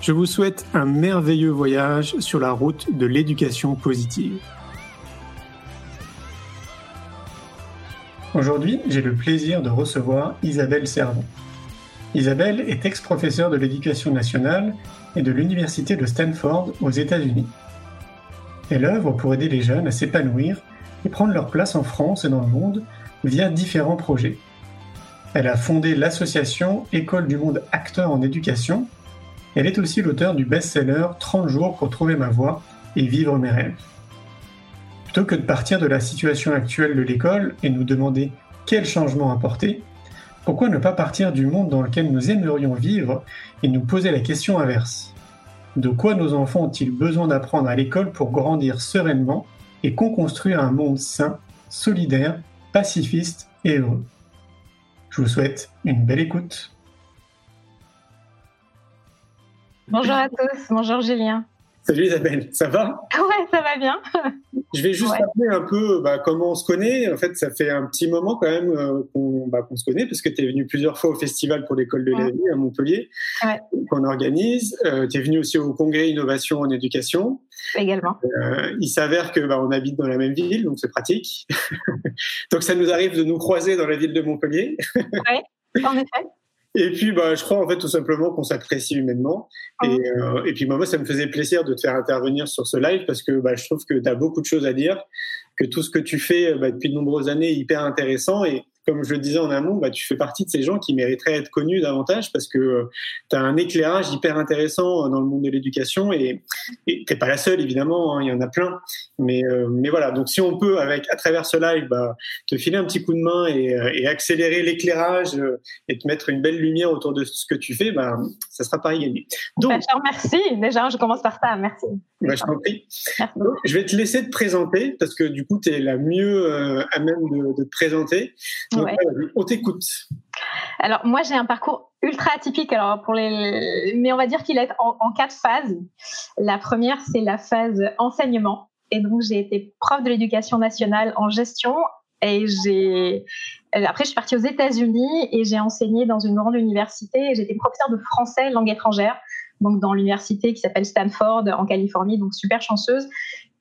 Je vous souhaite un merveilleux voyage sur la route de l'éducation positive. Aujourd'hui, j'ai le plaisir de recevoir Isabelle Servon. Isabelle est ex-professeure de l'éducation nationale et de l'Université de Stanford aux États-Unis. Elle œuvre pour aider les jeunes à s'épanouir et prendre leur place en France et dans le monde via différents projets. Elle a fondé l'association École du monde acteur en éducation elle est aussi l'auteur du best-seller 30 jours pour trouver ma voie et vivre mes rêves. Plutôt que de partir de la situation actuelle de l'école et nous demander quel changement apporter, pourquoi ne pas partir du monde dans lequel nous aimerions vivre et nous poser la question inverse De quoi nos enfants ont-ils besoin d'apprendre à l'école pour grandir sereinement et construire un monde sain, solidaire, pacifiste et heureux? Je vous souhaite une belle écoute. Bonjour à tous, bonjour Julien. Salut Isabelle, ça va? Ouais, ça va bien. Je vais juste rappeler un peu bah, comment on se connaît. En fait, ça fait un petit moment quand même euh, bah, qu'on se connaît, parce que tu es venu plusieurs fois au festival pour l'école de la vie à Montpellier, qu'on organise. Euh, tu es venu aussi au congrès Innovation en éducation. Également. Euh, il s'avère que bah, on habite dans la même ville, donc c'est pratique. donc ça nous arrive de nous croiser dans la ville de Montpellier. oui, en effet. Et puis, bah, je crois en fait tout simplement qu'on s'apprécie humainement. Et, ah. euh, et, puis, moi, ça me faisait plaisir de te faire intervenir sur ce live parce que bah, je trouve que tu as beaucoup de choses à dire, que tout ce que tu fais bah, depuis de nombreuses années est hyper intéressant. Et, comme je le disais en amont, bah, tu fais partie de ces gens qui mériteraient être connus davantage parce que tu as un éclairage hyper intéressant dans le monde de l'éducation et tu n'es pas la seule, évidemment, hein, il y en a plein. Mais, euh, mais voilà, donc si on peut, avec, à travers ce live, bah, te filer un petit coup de main et, euh, et accélérer l'éclairage euh, et te mettre une belle lumière autour de ce que tu fais, bah, ça sera pas gagné. Donc, merci, déjà, je commence par ça, merci. Bah, je t'en prie. je vais te laisser te présenter parce que du coup, tu es la mieux à même de, de te présenter. On t'écoute. Alors moi j'ai un parcours ultra atypique. Alors pour les mais on va dire qu'il est en, quatre phases. La première c'est la phase enseignement. Et donc j'ai été prof de l'éducation nationale en gestion. Et j'ai après je suis partie aux États-Unis et j'ai enseigné dans une grande université. J'étais professeur de français langue étrangère donc dans l'université qui s'appelle Stanford en Californie donc super chanceuse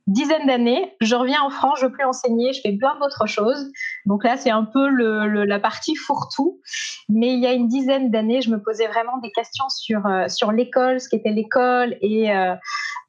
dizaine d'années, je reviens en France, je veux plus enseigner, je fais plein d'autres choses. Donc là, c'est un peu le, la partie fourre-tout. Mais il y a une dizaine d'années, je me posais vraiment des questions sur, euh, sur l'école, ce qu'était l'école et, euh,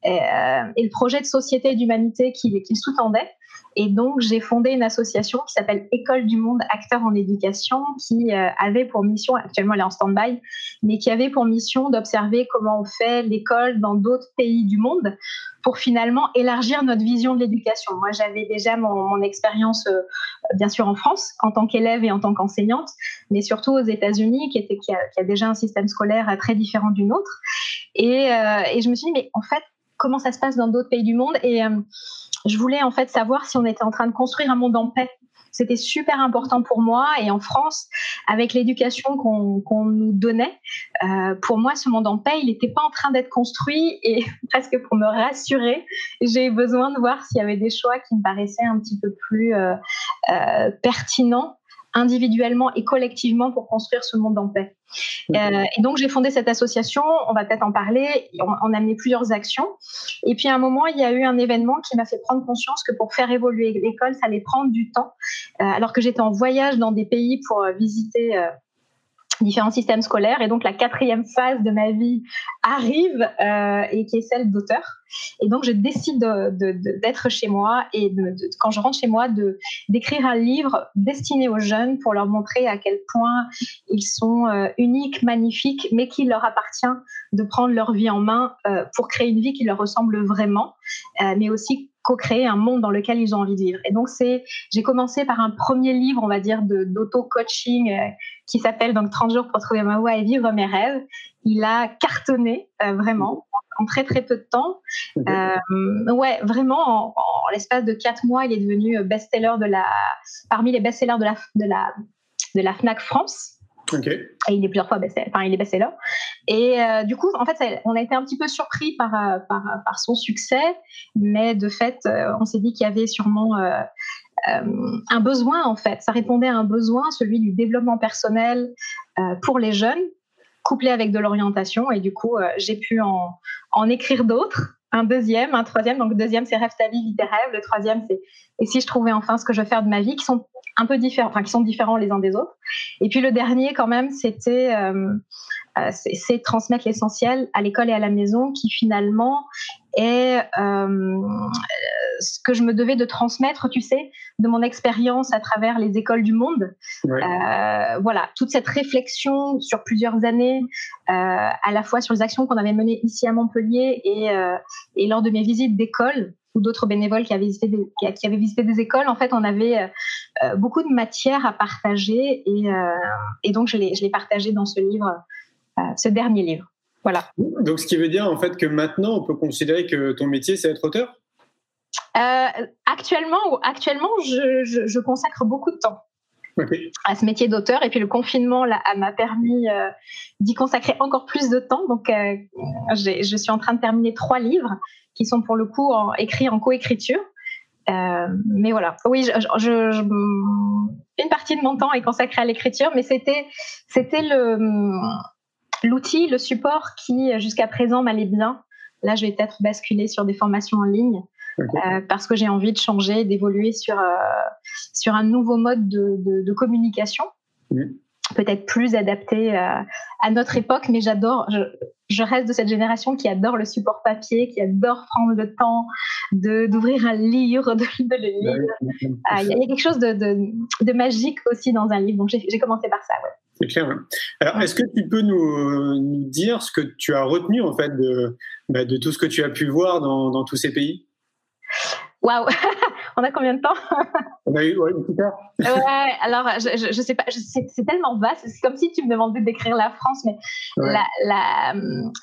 euh, et, le projet de société et d'humanité qui, qui sous-tendait. Et donc, j'ai fondé une association qui s'appelle École du Monde Acteurs en Éducation, qui euh, avait pour mission, actuellement elle est en stand-by, mais qui avait pour mission d'observer comment on fait l'école dans d'autres pays du monde pour finalement élargir notre vision de l'éducation. Moi, j'avais déjà mon, expérience, euh, bien sûr, en France, en tant qu'élève et en tant qu'enseignante, mais surtout aux États-Unis, qui, a, déjà un système scolaire euh, très différent du nôtre. Et, je me suis dit, mais en fait, comment ça se passe dans d'autres pays du monde Et je voulais en fait savoir si on était en train de construire un monde en paix. C'était super important pour moi et en France, avec l'éducation qu'on nous donnait, euh, pour moi, ce monde en paix, il n'était pas en train d'être construit et presque pour me rassurer, j'ai besoin de voir s'il y avait des choix qui me paraissaient un petit peu plus euh, euh, pertinents individuellement et collectivement pour construire ce monde en paix. Euh, et donc j'ai fondé cette association, on va peut-être en parler, on, a mené plusieurs actions. Et puis à un moment, il y a eu un événement qui m'a fait prendre conscience que pour faire évoluer l'école, ça allait prendre du temps. Euh, alors que j'étais en voyage dans des pays pour euh, visiter différents systèmes scolaires. Et donc la quatrième phase de ma vie arrive euh, et qui est celle d'auteur. Et donc je décide d'être chez moi et quand je rentre chez moi de d'écrire un livre destiné aux jeunes pour leur montrer à quel point ils sont euh, uniques, magnifiques, mais qu'il leur appartient de prendre leur vie en main euh, pour créer une vie qui leur ressemble vraiment, mais aussi co-créer un monde dans lequel ils ont envie de vivre. Et donc c'est, j'ai commencé par un premier livre, on va dire, de d'auto-coaching euh, qui s'appelle donc 30 jours pour trouver ma voie et vivre mes rêves. Il a cartonné euh, vraiment en très très peu de temps. Euh, ouais, vraiment en, l'espace de quatre mois, il est devenu best-seller de la, parmi les best-sellers de la de la de la Fnac France. Et il est plusieurs fois best-seller. Enfin, il est best-seller. Et euh, du coup, en fait, on a été un petit peu surpris par, euh, son succès, mais de fait, euh, on s'est dit qu'il y avait sûrement un besoin, en fait. Ça répondait à un besoin, celui du développement personnel pour les jeunes, couplé avec de l'orientation. Et du coup, j'ai pu en écrire d'autres un deuxième, un troisième. Donc, le deuxième, c'est Rêve ta vie, vis tes rêves. Le troisième, c'est Et si je trouvais enfin ce que je veux faire de ma vie, qui sont un peu différents, enfin, qui sont différents les uns des autres. Et puis, le dernier, quand même, c'était euh, euh, c'est transmettre l'essentiel à l'école et à la maison, qui finalement est euh, ce que je me devais de transmettre, tu sais, de mon expérience à travers les écoles du monde. Euh, voilà, toute cette réflexion sur plusieurs années, à la fois sur les actions qu'on avait menées ici à Montpellier et, et lors de mes visites d'école ou d'autres bénévoles qui avaient, visité des, qui avaient visité des écoles, en fait, on avait beaucoup de matière à partager et, et donc je l'ai partagé dans ce livre ce dernier livre. Voilà. Donc, ce qui veut dire en fait que maintenant, on peut considérer que ton métier, c'est être auteur? Euh, Actuellement, actuellement je, consacre beaucoup de temps à ce métier d'auteur. Et puis le confinement m'a permis euh, d'y consacrer encore plus de temps. Donc, euh, je suis en train de terminer trois livres qui sont pour le coup écrits en coécriture. mais voilà, oui, je, une partie de mon temps est consacrée à l'écriture, mais c'était, c'était le, l'outil, le support qui jusqu'à présent m'allait bien. Là, je vais peut-être basculer sur des formations en ligne euh, parce que j'ai envie de changer, d'évoluer sur, euh, sur un nouveau mode de, communication. Peut-être plus adapté euh, à notre époque, mais j'adore, je, reste de cette génération qui adore le support papier, qui adore prendre le temps d'ouvrir un livre, de, le lire. Il y, a quelque chose de, de, magique aussi dans un livre, donc j'ai commencé par ça. Ouais. C'est clair. Alors, est-ce que tu peux nous, nous, dire ce que tu as retenu en fait de, bah, de tout ce que tu as pu voir dans, dans tous ces pays? Waouh On a combien de temps? On a eu ouais, une petite heure. ouais, alors je, je, sais pas, c'est tellement vaste. C'est comme si tu me demandais d'écrire la France, mais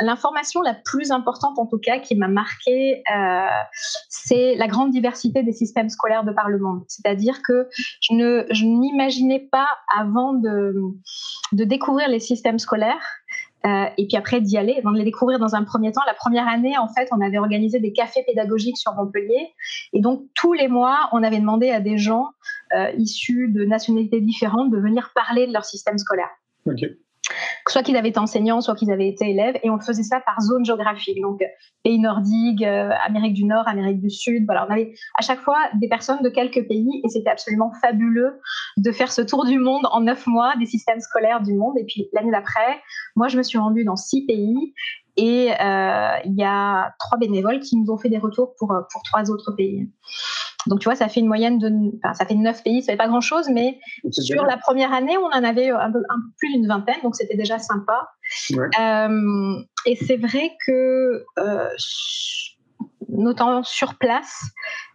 l'information la, la, plus importante en tout cas qui m'a marqué, euh, c'est la grande diversité des systèmes scolaires de par le monde. C'est-à-dire que je ne je n'imaginais pas avant de, de découvrir les systèmes scolaires euh, et puis après d'y aller, de les découvrir dans un premier temps. La première année, en fait, on avait organisé des cafés pédagogiques sur Montpellier. Et donc, tous les mois, on avait demandé à des gens euh, issus de nationalités différentes de venir parler de leur système scolaire. Okay soit qu'ils avaient été enseignants, soit qu'ils avaient été élèves, et on faisait ça par zone géographique, donc pays nordiques, euh, Amérique du Nord, Amérique du Sud, voilà, on avait à chaque fois des personnes de quelques pays, et c'était absolument fabuleux de faire ce tour du monde en neuf mois des systèmes scolaires du monde, et puis l'année d'après, moi je me suis rendue dans six pays, et euh, il y a trois bénévoles qui nous ont fait des retours pour, pour trois autres pays. Donc, tu vois, ça fait une moyenne de. Enfin, ça fait neuf pays, ça fait pas grand-chose, mais sur la première année, on en avait un peu, plus d'une vingtaine, donc c'était déjà sympa. Euh, et c'est vrai que, euh, notamment sur place,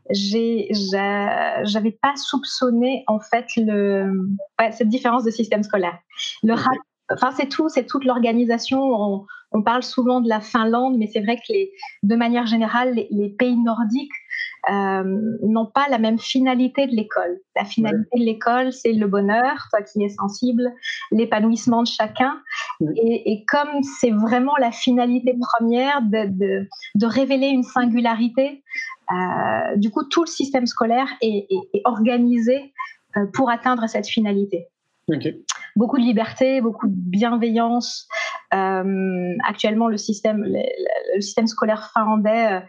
j'avais pas soupçonné en fait le, cette différence de système scolaire. Le Enfin, c'est tout, c'est toute l'organisation. On, on, parle souvent de la Finlande, mais c'est vrai que les, de manière générale, les pays nordiques euh, n'ont pas la même finalité de l'école. La finalité de l'école, c'est le bonheur, toi qui es sensible, l'épanouissement de chacun. Et, comme c'est vraiment la finalité première de, de, révéler une singularité, euh, du coup, tout le système scolaire est, est, organisé euh, pour atteindre cette finalité. Beaucoup de liberté, beaucoup de bienveillance. Euh, actuellement, le système, le, système scolaire finlandais euh,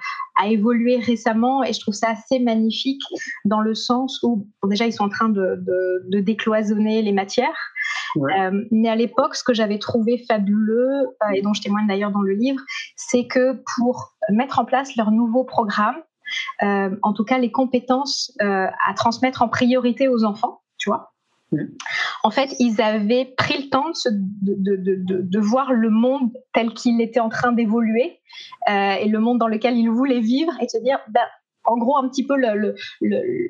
a évolué récemment et je trouve ça assez magnifique dans le sens où déjà ils sont en train de, de, décloisonner les matières. Euh, mais à l'époque, ce que j'avais trouvé fabuleux et dont je témoigne d'ailleurs dans le livre, c'est que pour mettre en place leur nouveau programme, en tout cas les compétences à transmettre en priorité aux enfants, tu vois, en fait, ils avaient pris le temps de, voir le monde tel qu'il était en train d'évoluer euh, et le monde dans lequel ils voulaient vivre et se dire, ben, en gros, un petit peu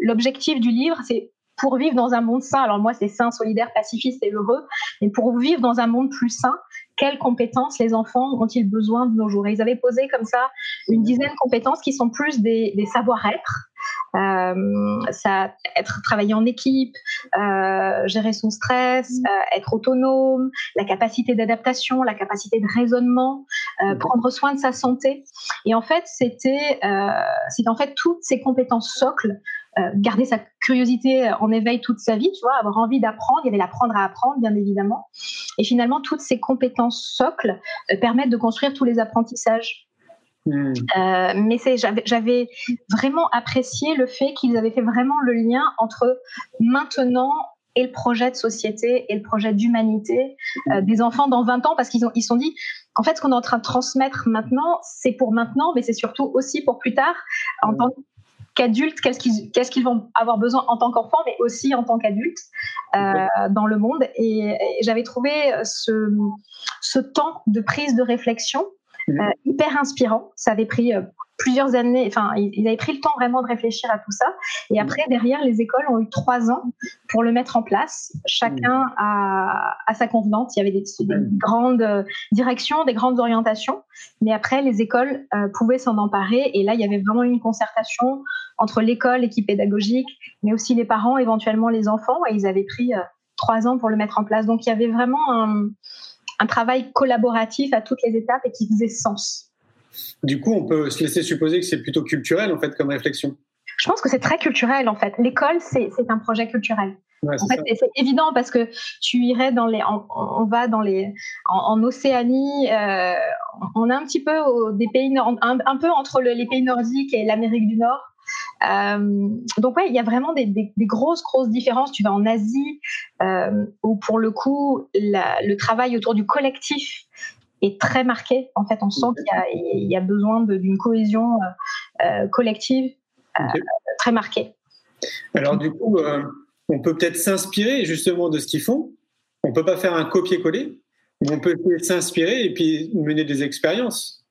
l'objectif du livre, c'est pour vivre dans un monde sain. Alors moi, c'est sain, solidaire, pacifiste et heureux. Mais pour vivre dans un monde plus sain, quelles compétences les enfants ont-ils besoin de nos jours? Et ils avaient posé comme ça une dizaine de compétences qui sont plus des savoir-être euh, ça être travailler en équipe, euh, gérer son stress, mm. euh, être autonome, la capacité d'adaptation, la capacité de raisonnement, mm. prendre soin de sa santé. Et en fait, c'était c'est en fait toutes ces compétences socles garder sa curiosité en éveil toute sa vie, tu vois, avoir envie d'apprendre, il y avait l'apprendre à apprendre, bien évidemment. Et finalement, toutes ces compétences socles permettent de construire tous les apprentissages. Hmm. Euh, mais j'avais vraiment apprécié le fait qu'ils avaient fait vraiment le lien entre maintenant et le projet de société et le projet d'humanité euh, des enfants dans 20 ans parce qu'ils ont ils sont dit en fait ce qu'on est en train de transmettre maintenant c'est pour maintenant mais c'est surtout aussi pour plus tard en hmm. Qu'adultes qu'est-ce qu'ils vont avoir besoin en tant qu'enfants mais aussi en tant qu'adultes euh, dans le monde et, et j'avais trouvé ce ce temps de prise de réflexion Mhm. Euh, hyper inspirant. Ça avait pris euh, plusieurs années, enfin, ils avaient pris le temps vraiment de réfléchir à tout ça. Et après, derrière, les écoles ont eu trois ans pour le mettre en place, chacun à, à sa convenance. Il y avait des, grandes euh, directions, des grandes orientations, mais après, les écoles pouvaient s'en emparer. Et là, il y avait vraiment une concertation entre l'école, l'équipe pédagogique, mais aussi les parents, éventuellement les enfants. Et ils avaient pris trois ans pour le mettre en place. Donc, il y avait vraiment un un travail collaboratif à toutes les étapes et qui faisait sens. Du coup, on peut se laisser supposer que c'est plutôt culturel en fait comme réflexion. Je pense que c'est très culturel en fait. L'école, c'est un projet culturel. en fait, c'est évident parce que tu irais dans les, on, va dans les, en, Océanie, euh, on est un petit peu des pays, un, un peu entre les pays nordiques et l'Amérique du Nord. Euh, donc ouais, il y a vraiment des, grosses grosses différences. Tu vas en Asie euh, où pour le coup le travail autour du collectif est très marqué. En fait, on sent qu'il y, a besoin d'une cohésion euh, collective très marquée. Alors du coup, on peut peut-être s'inspirer justement de ce qu'ils font. On peut pas faire un copier-coller, mais on peut s'inspirer et puis mener des expériences.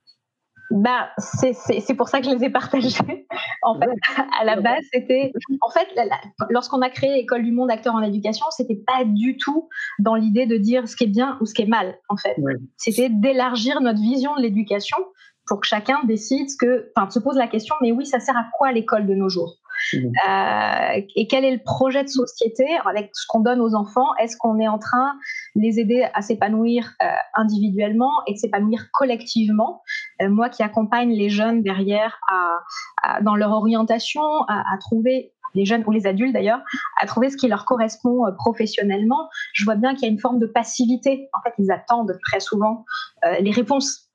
Bah, c'est pour ça que je les ai partagés. En fait, à la base, c'était. En fait, lorsqu'on a créé École du Monde Acteur en Éducation, c'était pas du tout dans l'idée de dire ce qui est bien ou ce qui est mal, en fait. C'était d'élargir notre vision de l'éducation pour que chacun décide ce que. Enfin, se pose la question, mais oui, ça sert à quoi l'école de nos jours? Euh, et quel est le projet de société avec ce qu'on donne aux enfants? Est-ce qu'on est en train de les aider à s'épanouir euh, individuellement et de s'épanouir collectivement? Euh, Moi qui accompagne les jeunes derrière à, dans leur orientation, à, trouver les jeunes ou les adultes d'ailleurs, à trouver ce qui leur correspond professionnellement, je vois bien qu'il y a une forme de passivité. En fait, ils attendent très souvent les réponses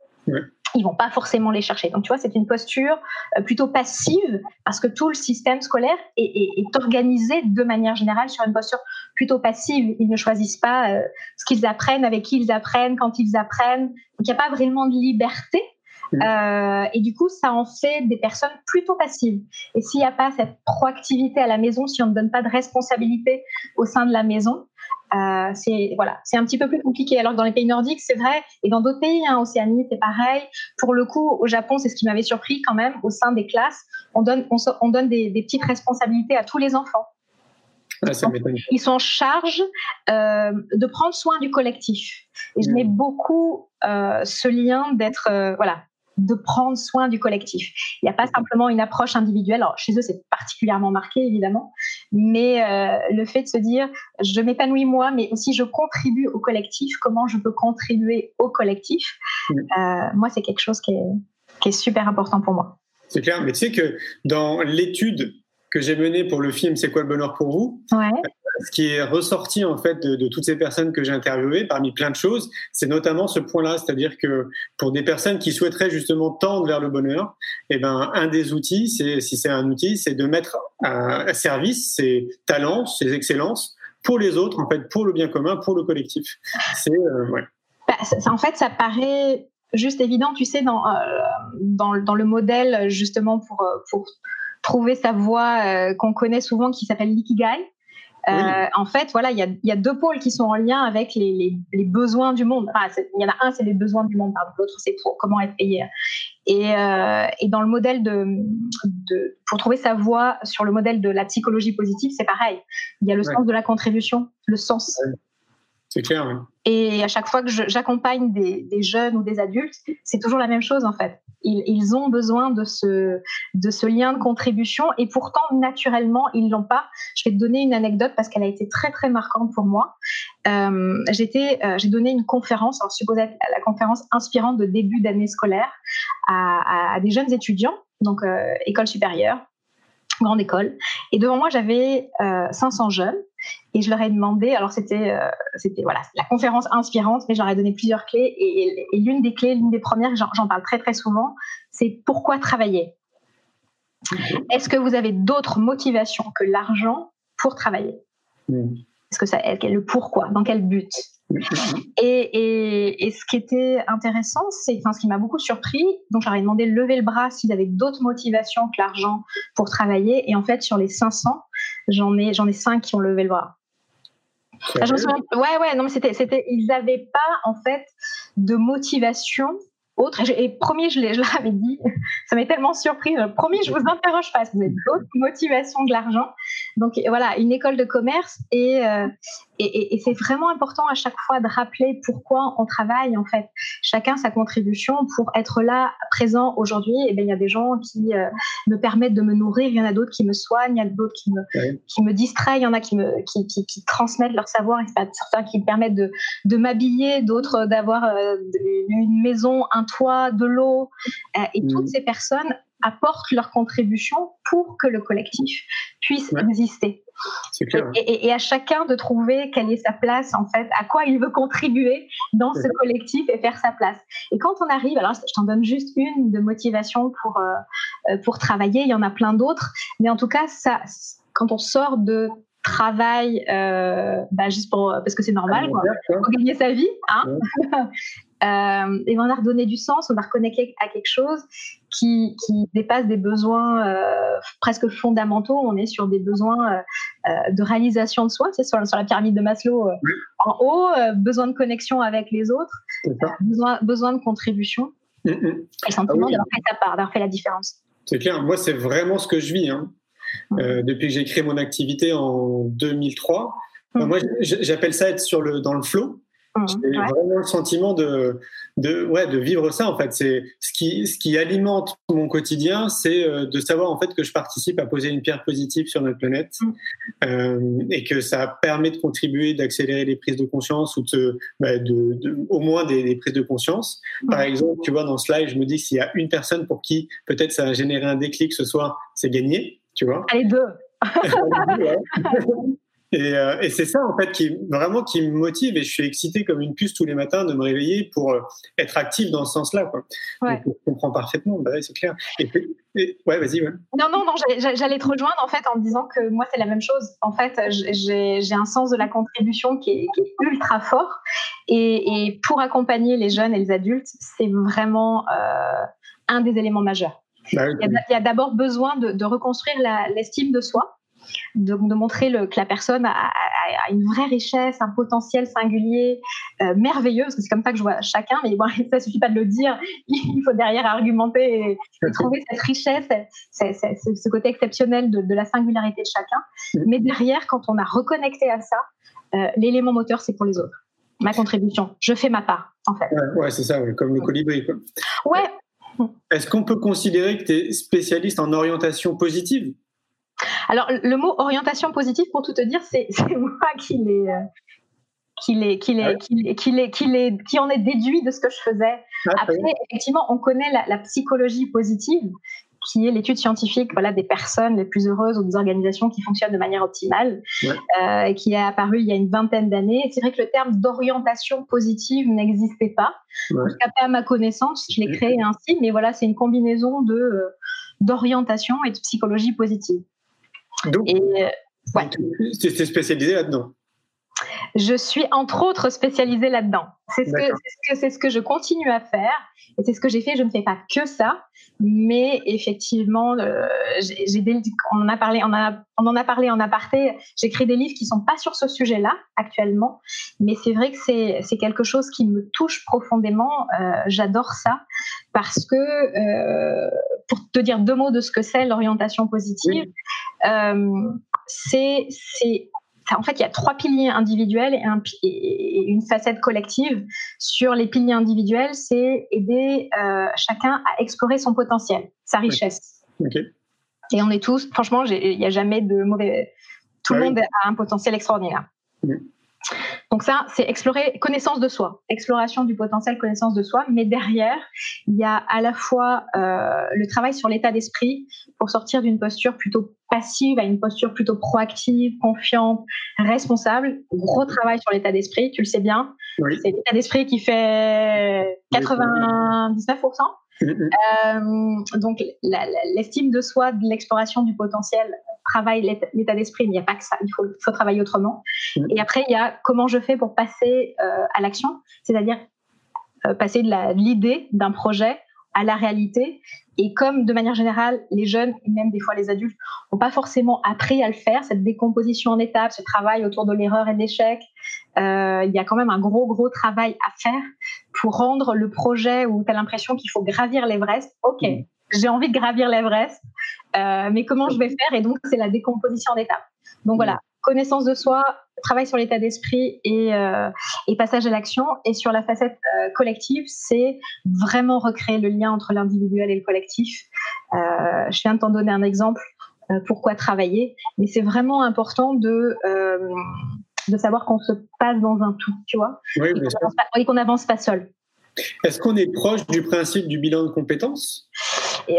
ils vont pas forcément les chercher. Donc, tu vois, c'est une posture euh, plutôt passive parce que tout le système scolaire est, organisé de manière générale sur une posture plutôt passive. Ils ne choisissent pas euh, ce qu'ils apprennent, avec qui ils apprennent, quand ils apprennent. Donc, il n'y a pas vraiment de liberté. Mmh. Euh, et du coup, ça en fait des personnes plutôt passives. Et s'il n'y a pas cette proactivité à la maison, si on ne donne pas de responsabilité au sein de la maison, euh, c'est voilà, c'est un petit peu plus compliqué. Alors que dans les pays nordiques, c'est vrai, et dans d'autres pays, hein, Océanie, c'est pareil. Pour le coup, au Japon, c'est ce qui m'avait surpris quand même. Au sein des classes, on donne, on, donne des, petites responsabilités à tous les enfants. ils sont en charge euh, de prendre soin du collectif. Et je mets mmh. beaucoup euh, ce lien d'être, voilà, de prendre soin du collectif. Il n'y a pas simplement une approche individuelle. Alors, chez eux, c'est particulièrement marqué, évidemment, mais euh, le fait de se dire, je m'épanouis moi, mais aussi je contribue au collectif, comment je peux contribuer au collectif, euh, moi, c'est quelque chose qui est, super important pour moi. C'est clair, mais tu sais que dans l'étude que j'ai menée pour le film C'est quoi le bonheur pour vous ouais. Ce qui est ressorti en fait de, toutes ces personnes que j'ai interviewées, parmi plein de choses, c'est notamment ce point-là, c'est-à-dire que pour des personnes qui souhaiteraient justement tendre vers le bonheur, eh ben un des outils, c'est si c'est un outil, c'est de mettre à service ses talents, ses excellences pour les autres, en fait, pour le bien commun, pour le collectif. Euh. Bah, en fait, ça paraît juste évident, tu sais, dans, euh, dans, le modèle justement pour, euh, trouver sa voie qu'on connaît souvent qui s'appelle l'ikigai. Euh, En fait, voilà, il y a, y a, deux pôles qui sont en lien avec les, les, les besoins du monde. Enfin, il y en a un, c'est les besoins du monde, l'autre, c'est pour comment être payé. Et, euh, et, dans le modèle de, de, pour trouver sa voie sur le modèle de la psychologie positive, c'est pareil. Il y a le sens de la contribution, le sens. C'est clair. Oui. Et à chaque fois que j'accompagne des, jeunes ou des adultes, c'est toujours la même chose en fait. Ils, ont besoin de ce, lien de contribution et pourtant naturellement ils l'ont pas. Je vais te donner une anecdote parce qu'elle a été très très marquante pour moi. Euh, euh, j'ai donné une conférence, alors supposée être la conférence inspirante de début d'année scolaire à, à, à, des jeunes étudiants, donc euh, école supérieure grande école. Et devant moi, j'avais euh, 500 jeunes et je leur ai demandé, alors c'était euh, c'était voilà la conférence inspirante, mais je leur ai donné plusieurs clés et, et, et l'une des clés, l'une des premières, j'en parle très très souvent, c'est pourquoi travailler? Okay. Est-ce que vous avez d'autres motivations que l'argent pour travailler? Mmh. Est-ce que ça, le pourquoi, dans quel but? Et, et, et, ce qui était intéressant, c'est, enfin, ce qui m'a beaucoup surpris, donc j'aurais demandé de lever le bras s'ils avaient d'autres motivations que l'argent pour travailler. Et en fait, sur les 500, j'en ai, j'en ai 5 qui ont levé le bras. Ah, je me souviens, ouais, ouais, non, mais c'était, c'était, ils n'avaient pas, en fait, de motivation autre. Et promis, je, je l'avais dit, ça m'est tellement surpris. Promis, je vous interroge pas. Vous avez d'autres motivations que l'argent. Donc voilà, une école de commerce et, euh, et, et, et c'est vraiment important à chaque fois de rappeler pourquoi on travaille en fait. Chacun sa contribution pour être là présent aujourd'hui. Et bien il y a des gens qui euh, me permettent de me nourrir, il y en a d'autres qui me soignent, il y en a d'autres qui me qui me distraient, il y en a qui me qui, qui, qui transmettent leur savoir, certains qui me permettent de de m'habiller, d'autres d'avoir euh, une maison, un toit, de l'eau. Euh, et mmh. toutes ces personnes apportent leur contribution pour que le collectif puisse ouais. exister. Clair, et, à chacun de trouver quelle est sa place, en fait, à quoi il veut contribuer dans ce collectif et faire sa place. Et quand on arrive, alors je t'en donne juste une de motivation pour, euh, pour travailler, il y en a plein d'autres, mais en tout cas, ça, quand on sort de travail euh, bah, juste pour parce que c'est normal quoi, pour gagner sa vie hein. Euh, et on a redonné du sens on a reconnecté à quelque chose qui, qui dépasse des besoins euh, presque fondamentaux. On est sur des besoins de réalisation de soi c'est sur, sur, la pyramide de Maslow oui. en haut besoin de connexion avec les autres besoin, besoin de contribution. Mm -hmm. et le sentiment ah oui. d'avoir fait sa part d'avoir fait la différence. C'est clair. Moi c'est vraiment ce que je vis hein. Euh, depuis que j'ai créé mon activité en 2003. Mmh. moi, j'appelle ça être sur le, dans le. Mmh, j'ai ouais. vraiment le sentiment de, de, ouais, de vivre ça en fait. C'est ce qui, ce qui alimente mon quotidien, c'est euh, de savoir en fait que je participe à poser une pierre positive sur notre planète mmh. euh, et que ça permet de contribuer, d'accélérer les prises de conscience ou de, bah, de, de au moins des, des, prises de conscience. Par exemple, tu vois dans ce live, je me dis s'il y a une personne pour qui peut-être ça a généré un déclic ce soir, c'est gagné tu vois. Allez, deux. et, euh, et c'est ça en fait qui vraiment qui me motive et je suis excité comme une puce tous les matins de me réveiller pour euh, être actif dans ce sens-là. Quoi. Ouais. Donc, je comprends parfaitement, bah, c'est clair. Et, et, ouais, vas-y. Ouais. Non, non, non, j'allais te rejoindre en fait en disant que moi c'est la même chose. En fait, j'ai un sens de la contribution qui est, qui est ultra fort et, et, pour accompagner les jeunes et les adultes, c'est vraiment euh, un des éléments majeurs. Bah. Il y a, d'abord besoin de, de reconstruire l'estime de soi, de, de montrer le, que la personne a, a, a, une vraie richesse, un potentiel singulier, euh, merveilleux, parce que c'est comme ça que je vois chacun, mais bon, ça suffit pas de le dire, il faut derrière argumenter et, et trouver cette richesse, ce côté exceptionnel de, de, la singularité de chacun. Mais derrière, quand on a reconnecté à ça, euh, l'élément moteur, c'est pour les autres. Ma contribution, je fais ma part, en fait. Ouais, ouais c'est ça, ouais, comme le colibri. Quoi. Ouais, est-ce qu'on peut considérer que tu es spécialiste en orientation positive? Alors, le mot orientation positive, pour tout te dire, c'est moi qui l'ai. Euh, qui, les, qui, les, qui, les, qui, les, qui, les, qui en est déduit de ce que je faisais. Ah, Après, oui. effectivement, on connaît la, la, psychologie positive, qui est l'étude scientifique voilà, des personnes les plus heureuses ou des organisations qui fonctionnent de manière optimale, euh, qui est apparu il y a une vingtaine d'années. C'est vrai que le terme d'orientation positive n'existait pas. En tout cas, pas à ma connaissance, je l'ai créé ainsi, mais voilà, c'est une combinaison de euh, d'orientation et de psychologie positive. Donc, et, euh, c'est spécialisé là-dedans je suis entre autres spécialisée là-dedans. C'est ce, que, c'est ce que je continue à faire et c'est ce que j'ai fait. Je ne fais pas que ça, mais effectivement, euh, j'ai on en a parlé, on, a, on en a parlé en aparté. J'écris des livres qui sont pas sur ce sujet-là actuellement, mais c'est vrai que c'est, quelque chose qui me touche profondément. Euh, j'adore ça parce que, euh, pour te dire deux mots de ce que c'est l'orientation positive, c'est, en fait, il y a trois piliers individuels et, une facette collective. Sur les piliers individuels, c'est aider euh, chacun à explorer son potentiel, sa richesse. Et on est tous, franchement, il n'y a jamais de mauvais. Tout le monde a un potentiel extraordinaire. Donc ça, c'est explorer connaissance de soi, exploration du potentiel, connaissance de soi. Mais derrière, il y a à la fois euh, le travail sur l'état d'esprit pour sortir d'une posture plutôt passive à une posture plutôt proactive, confiante, responsable. Gros travail sur l'état d'esprit, tu le sais bien. C'est l'état d'esprit qui fait 99%. Euh, donc l'estime de soi, de l'exploration du potentiel, travaille l'état d'esprit, mais il n'y a pas que ça, il faut, faut travailler autrement. Et après, il y a comment je fais pour passer euh, à l'action, c'est-à-dire euh, passer de l'idée d'un projet à la réalité. Et comme de manière générale, les jeunes, et même des fois les adultes, n'ont pas forcément appris à le faire, cette décomposition en étapes, ce travail autour de l'erreur et de l'échec, il y a quand même un gros, gros travail à faire pour rendre le projet où tu as l'impression qu'il faut gravir l'Everest. OK, mm. j'ai envie de gravir l'Everest, euh, mais comment je vais faire? Et donc, c'est la décomposition en étapes. Donc voilà, mm. connaissance de soi, travail sur l'état d'esprit et, euh, et, passage à l'action. Et sur la facette euh, collective, c'est vraiment recréer le lien entre l'individuel et le collectif. Je viens de t'en donner un exemple. Pourquoi travailler Mais c'est vraiment important de de savoir qu'on se passe dans un tout, tu vois, et qu'on n'avance pas, pas seul. Est-ce qu'on est proche du principe du bilan de compétences? Euh,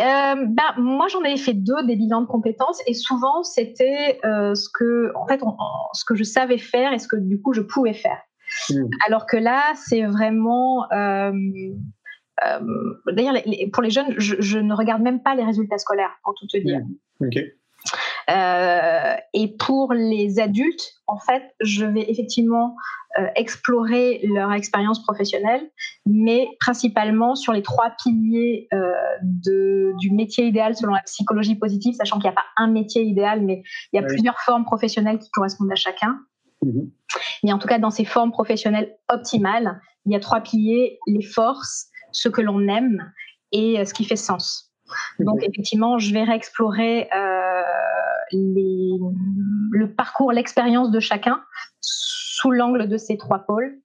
bah, Moi, j'en avais fait deux des bilans de compétences et souvent, c'était euh, ce, que, en fait, ce que je savais faire et ce que du coup, je pouvais faire. Hmm. Alors que là, c'est vraiment... Euh, d'ailleurs, pour les jeunes, je, ne regarde même pas les résultats scolaires, pour tout te dire. Hmm. Euh, et pour les adultes, en fait, je vais effectivement euh, explorer leur expérience professionnelle, mais principalement sur les trois piliers euh, de, du métier idéal selon la psychologie positive, sachant qu'il n'y a pas un métier idéal, mais il y a plusieurs formes professionnelles qui correspondent à chacun. Mhm. Mais en tout cas, dans ces formes professionnelles optimales, il y a trois piliers les forces, ce que l'on aime et ce qui fait sens. Donc effectivement, je vais réexplorer euh, le parcours, l'expérience de chacun sous l'angle de ces trois pôles.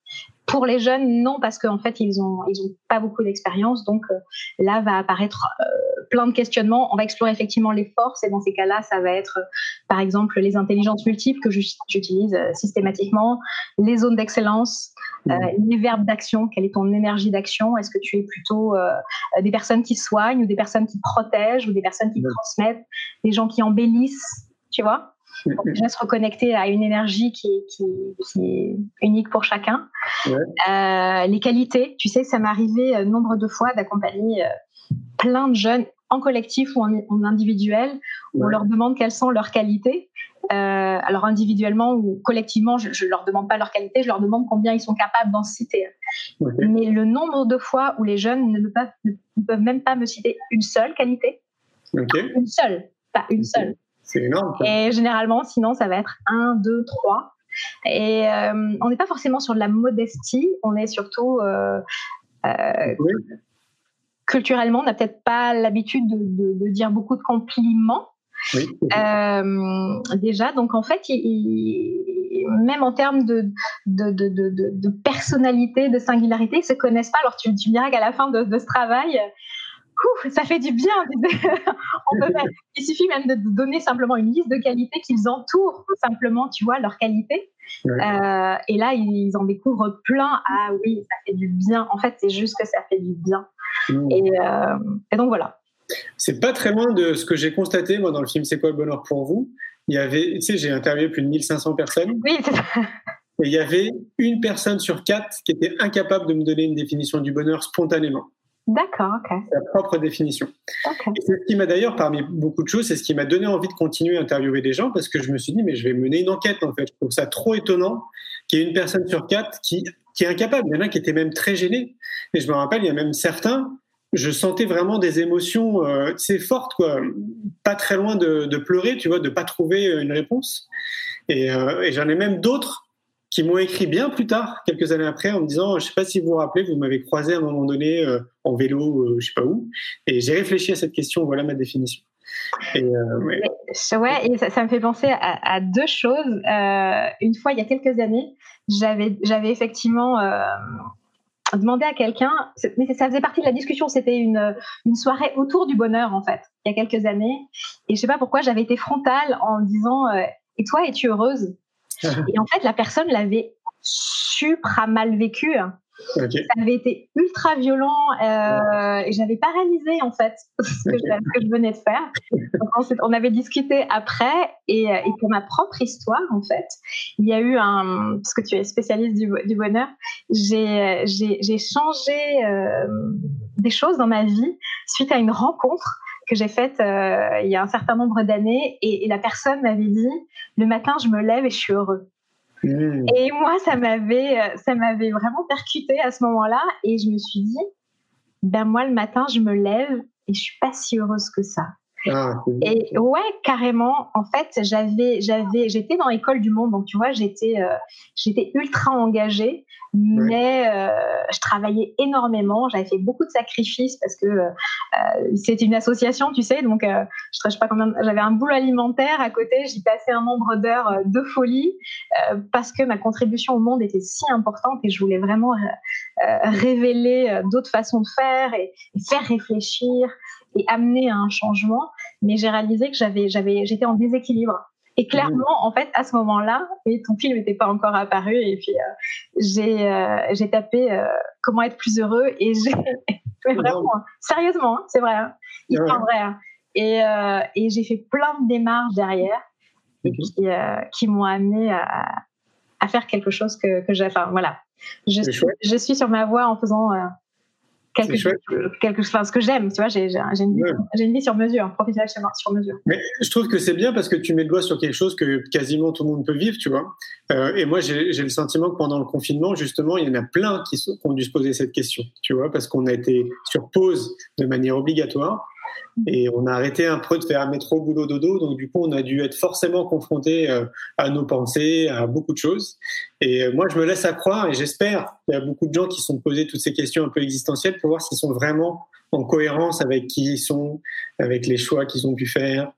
Pour les jeunes, non, parce qu'en fait, ils ont, ils ont pas beaucoup d'expérience. Donc euh, là, va apparaître euh, plein de questionnements. On va explorer effectivement les forces et dans ces cas-là, ça va être par exemple les intelligences multiples que j'utilise systématiquement, les zones d'excellence, mmh. les verbes d'action, quelle est ton énergie d'action? Est-ce que tu es plutôt des personnes qui soignent ou des personnes qui protègent ou des personnes qui mmh. transmettent, des gens qui embellissent, tu vois? Pour déjà se reconnecter à une énergie qui, qui, qui est unique pour chacun. Euh, les qualités, tu sais, ça m'est arrivé euh, nombre de fois d'accompagner euh, plein de jeunes en collectif ou en, individuel, où on leur demande quelles sont leurs qualités. Euh, alors individuellement ou collectivement, je, ne leur demande pas leurs qualités, je leur demande combien ils sont capables d'en citer. Mais le nombre de fois où les jeunes ne peuvent, ne peuvent même pas me citer une seule qualité, une seule, pas une seule. C'est énorme. Et généralement, sinon, ça va être un, deux, trois. Et euh, on n'est pas forcément sur de la modestie, on est surtout euh, euh, culturellement, on n'a peut-être pas l'habitude de, dire beaucoup de compliments. Oui. déjà, donc en fait, même en termes de, de, personnalité, de singularité, ils se connaissent pas. Alors tu, tu me diras qu'à la fin de, ce travail, ça fait du bien. il suffit même de donner simplement une liste de qualités qu'ils entourent simplement, tu vois, leurs qualités. Euh, et là, ils en découvrent plein. Ah oui, ça fait du bien. En fait, c'est juste que ça fait du bien. Mmh. Euh, et, donc voilà. C'est pas très loin de ce que j'ai constaté, moi, dans le film C'est quoi le bonheur pour vous Il y avait, tu sais, j'ai interviewé plus de 1500 personnes. Oui, c'est ça. Et il y avait une personne sur quatre qui était incapable de me donner une définition du bonheur spontanément. D'accord, ok. Sa propre définition. Et c'est ce qui m'a d'ailleurs, parmi beaucoup de choses, c'est ce qui m'a donné envie de continuer à interviewer des gens parce que je me suis dit, mais je vais mener une enquête en fait. Je trouve ça trop étonnant qu'il y ait une personne sur quatre qui, qui est incapable. Il y en a qui étaient même très gênés. Et je me rappelle, il y a même certains, je sentais vraiment des émotions euh, sais, fortes, quoi. Pas très loin de, de pleurer, tu vois, de pas trouver une réponse. Et, euh, et j'en ai même d'autres qui m'ont écrit bien plus tard, quelques années après, en me disant, je sais pas si vous vous rappelez, vous m'avez croisé à un moment donné euh, en vélo, euh, je sais pas où, et j'ai réfléchi à cette question, voilà ma définition. Et, euh, ouais. Et ça, me fait penser à, deux choses. Une fois, il y a quelques années, j'avais, effectivement demandé à quelqu'un, mais ça faisait partie de la discussion, c'était une, une soirée autour du bonheur, en fait, il y a quelques années. Et je sais pas pourquoi, j'avais été frontale en disant, et toi, es-tu heureuse? Et en fait, la personne l'avait supra mal vécu. Ça avait été ultra violent euh, et j'avais pas réalisé en fait ce que, je, ce que je venais de faire. Donc, on avait discuté après et, euh, et pour ma propre histoire en fait, il y a eu un parce que tu es spécialiste du, du bonheur, j'ai changé euh, des choses dans ma vie suite à une rencontre que j'ai faite euh, il y a un certain nombre d'années et, et la personne m'avait dit le matin je me lève et je suis heureux. Mmh. Et moi, ça m'avait, euh, ça m'avait vraiment percuté à ce moment-là. Et je me suis dit, ben moi, le matin, je me lève et je suis pas si heureuse que ça. Ah. Et ouais, carrément. En fait, j'avais, j'avais, j'étais dans l'école du monde, donc tu vois, j'étais, euh, j'étais ultra engagée, mais euh, je travaillais énormément. J'avais fait beaucoup de sacrifices parce que euh, c'était une association, tu sais, donc je sais pas combien. J'avais un boulot alimentaire à côté. J'y passais un nombre d'heures de folie parce que ma contribution au monde était si importante et je voulais vraiment révéler d'autres façons de faire et, et faire réfléchir et amener à un changement. Mais j'ai réalisé que j'avais, j'avais, j'étais en déséquilibre. Et clairement, en fait, à ce moment-là, et ton film n'était pas encore apparu, et puis euh, j'ai, euh, j'ai tapé euh, comment être plus heureux, et j'ai, mais vraiment, sérieusement, hein, c'est vrai, hein, hyper vrai. hein. Et, et j'ai fait plein de démarches derrière, et Mhm. qui, qui m'ont amené à, à faire quelque chose que, que j'ai, enfin voilà, je suis, je suis sur ma voie en faisant quelque chose, quelque chose, enfin, ce que j'aime, tu vois, j'ai, une, vie- Ouais. j'ai une vie sur mesure, professionnelle sur sur mesure. Mais je trouve que c'est bien parce que tu mets le doigt sur quelque chose que quasiment tout le monde peut vivre, tu vois. Euh, et moi, j'ai le sentiment que pendant le confinement, justement, il y en a plein qui, sont- qui ont dû se poser cette question, tu vois, parce qu'on a été sur pause de manière obligatoire et on a arrêté un peu de faire métro, boulot, dodo. Donc, du coup, on a dû être forcément confronté euh, à nos pensées, à beaucoup de choses. Et euh, moi, je me laisse à croire et j'espère qu'il y a beaucoup de gens qui se sont posés toutes ces questions un peu existentielles pour voir s'ils sont vraiment en cohérence avec qui ils sont, avec les choix qu'ils ont pu faire,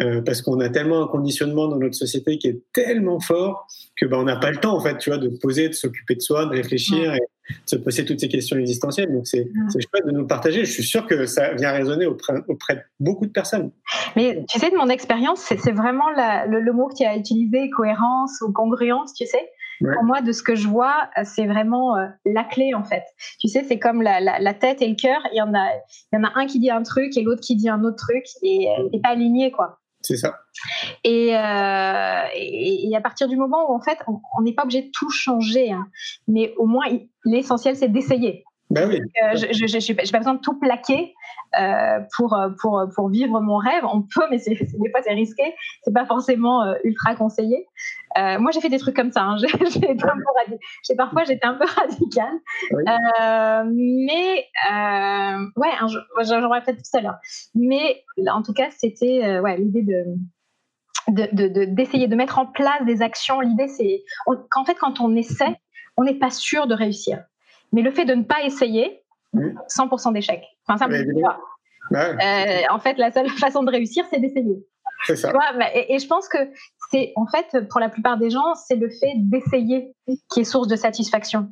euh, parce qu'on a tellement un conditionnement dans notre société qui est tellement fort que ben on n'a pas le temps en fait, tu vois, de se poser, de s'occuper de soi, de réfléchir et de se poser toutes ces questions existentielles. Donc c'est chouette de nous partager. Je suis sûr que ça vient résonner auprès, auprès de beaucoup de personnes. Mais tu sais, de mon expérience, c'est c'est vraiment la- le, le mot que tu as utilisé, cohérence ou congruence, tu sais. Ouais. Pour moi, de ce que je vois, euh, c'est vraiment euh, la clé en fait. Tu sais, c'est comme la, la, la tête et le cœur. Il y en a, il y en a un qui dit un truc et l'autre qui dit un autre truc et euh, t'es pas aligné quoi. C'est ça. Et, euh, et, et à partir du moment où en fait, on n'est pas obligé de tout changer, hein, mais au moins l'essentiel c'est d'essayer. Ben oui. Euh, je j'ai pas besoin de tout plaquer euh, pour, euh, pour, pour vivre mon rêve. On peut, mais c'est, des fois c'est risqué. C'est pas forcément euh, ultra conseillé. Euh, moi, j'ai fait des trucs comme ça. hein. J'ai, parfois, j'étais un peu radicale. Oui. Euh, mais euh, ouais, j'en j'en peut-être tout à l'heure. Mais là, en tout cas, c'était euh, ouais, l'idée de de, de, de- d'essayer de mettre en place des actions. L'idée, c'est qu'en fait, quand on essaie, on n'est pas sûr de réussir. Mais le fait de ne pas essayer, Mhm. 100% d'échec. Enfin, ça, évidemment. vois. Ouais, Euh, en fait, la seule façon de réussir, c'est d'essayer. c'est ça. Tu vois, mais- et, et je pense que c'est, en fait, pour la plupart des gens, c'est le fait d'essayer qui est source de satisfaction.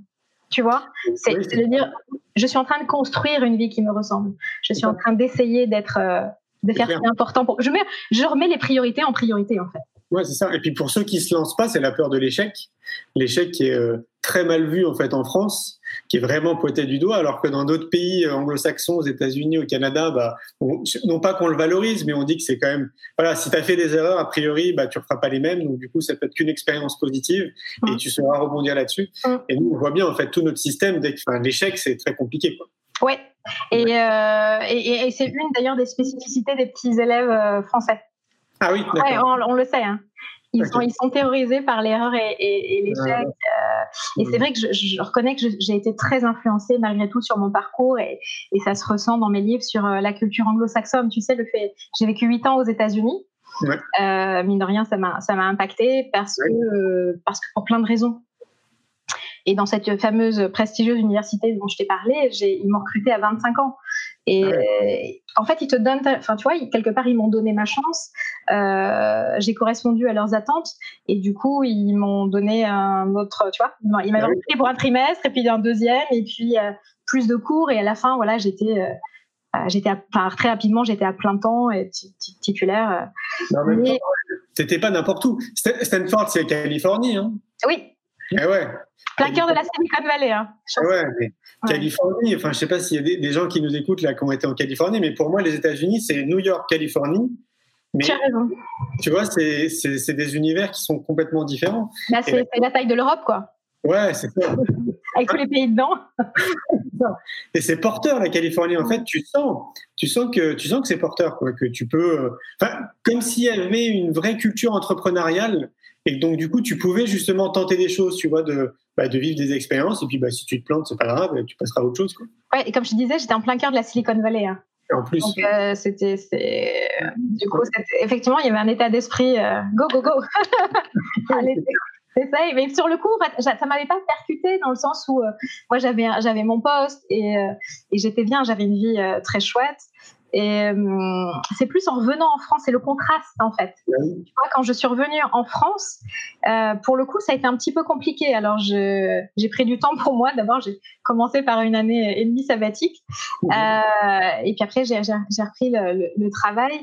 Tu vois, c'est Oui, de dire, je suis en train de construire une vie qui me ressemble. Je suis en train d'essayer d'être, euh, de faire ce qui est important pour. Je mets, je remets les priorités en priorité, en fait. Ouais, c'est ça. Et puis pour ceux qui se lancent pas, c'est la peur de l'échec. L'échec qui est euh, très mal vu en fait en France, qui est vraiment pointé du doigt, alors que dans d'autres pays euh, anglo-saxons, aux États-Unis, au Canada, bah, non pas qu'on le valorise, mais on dit que c'est quand même, voilà, si tu as fait des erreurs, a priori, bah, tu ne feras pas les mêmes, donc du coup, ça peut être qu'une expérience positive et tu sauras rebondir là-dessus. Et nous, on voit bien en fait tout notre système, enfin, l'échec, c'est très compliqué. Quoi. Ouais. Et, euh, et, et c'est une d'ailleurs des spécificités des petits élèves français. Ah oui, ouais, on, le sait. Hein. Ils, sont, ils sont terrorisés par l'erreur et, et, l'échec. Euh, et c'est vrai que je, je reconnais que j'ai été très influencée malgré tout sur mon parcours et, et ça se ressent dans mes livres sur euh, la culture anglo-saxonne. Tu sais, le fait, j'ai vécu huit ans aux États-Unis. Ouais. Euh, mine de rien, ça m'a impacté parce que euh, parce que pour plein de raisons. Et dans cette fameuse prestigieuse université dont je t'ai parlé, ils m'ont recruté à 25 ans. Et en fait, ils te donnent, enfin, tu vois, quelque part, ils m'ont donné ma chance. Euh, j'ai correspondu à leurs attentes. Et du coup, ils m'ont donné un autre, tu vois, ils m'avaient recruté pour un trimestre et puis un deuxième et puis euh, plus de cours. Et à la fin, voilà, j'étais euh, j'étais très rapidement j'étais à plein temps et titulaire non, mais t'étais pas n'importe où. Stanford c'est Californie hein. Oui eh ouais Plein cœur de la Silicon Valley. Hein, ouais, mais Californie, enfin, je sais pas s'il y a des, gens qui nous écoutent là qui ont été en Californie, mais pour moi, les États-Unis, c'est New York, Californie. Mais, tu as raison. Tu vois, c'est des univers qui sont complètement différents. Bah, c'est la taille de l'Europe, quoi. Ouais, c'est ça. Avec tous les pays dedans. Et c'est porteur la Californie. En fait, tu sens, tu sens que tu sens que c'est porteur, quoi, que tu peux, euh, comme s'il y avait une vraie culture entrepreneuriale et donc, du coup, tu pouvais justement tenter des choses, tu vois, de, bah, de vivre des expériences. Et puis, bah, si tu te plantes, c'est pas grave, tu passeras à autre chose. Quoi. Ouais, et comme je disais, j'étais en plein cœur de la Silicon Valley. Hein. En plus. Donc, euh, c'était, du coup, effectivement, il y avait un état d'esprit euh, go, go, go. c'est ça. Mais sur le coup, ça m'avait pas percuté dans le sens où euh, moi, j'avais, j'avais mon poste et, et j'étais bien, j'avais une vie très chouette. Et euh, c'est plus en revenant en France, c'est le contraste en fait. Tu vois, quand je suis revenue en France, euh, pour le coup, ça a été un petit peu compliqué. Alors, j'ai pris du temps pour moi. D'abord, j'ai commencé par une année et demie sabbatique, euh, et puis après, j'ai repris le, le, travail.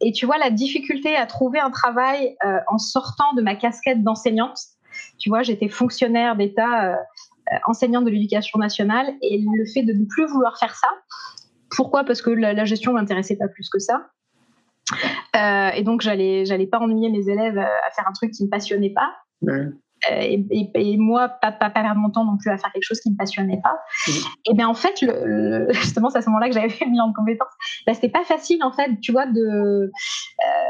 Et tu vois, la difficulté à trouver un travail en sortant de ma casquette d'enseignante. Tu vois, j'étais fonctionnaire d'État, enseignante de l'éducation nationale, et le fait de ne plus vouloir faire ça, pourquoi Parce que la, gestion m'intéressait pas plus que ça. Euh, et donc, j'allais, j'allais pas ennuyer mes élèves à faire un truc qui me passionnait pas. Euh, et, moi, pas, pas, perdre mon temps non plus à faire quelque chose qui me passionnait pas. Et bien en fait, le, justement, c'est à ce moment-là que j'avais fait le bilan de compétences. Bah, c'était pas facile en fait, tu vois, de. Euh,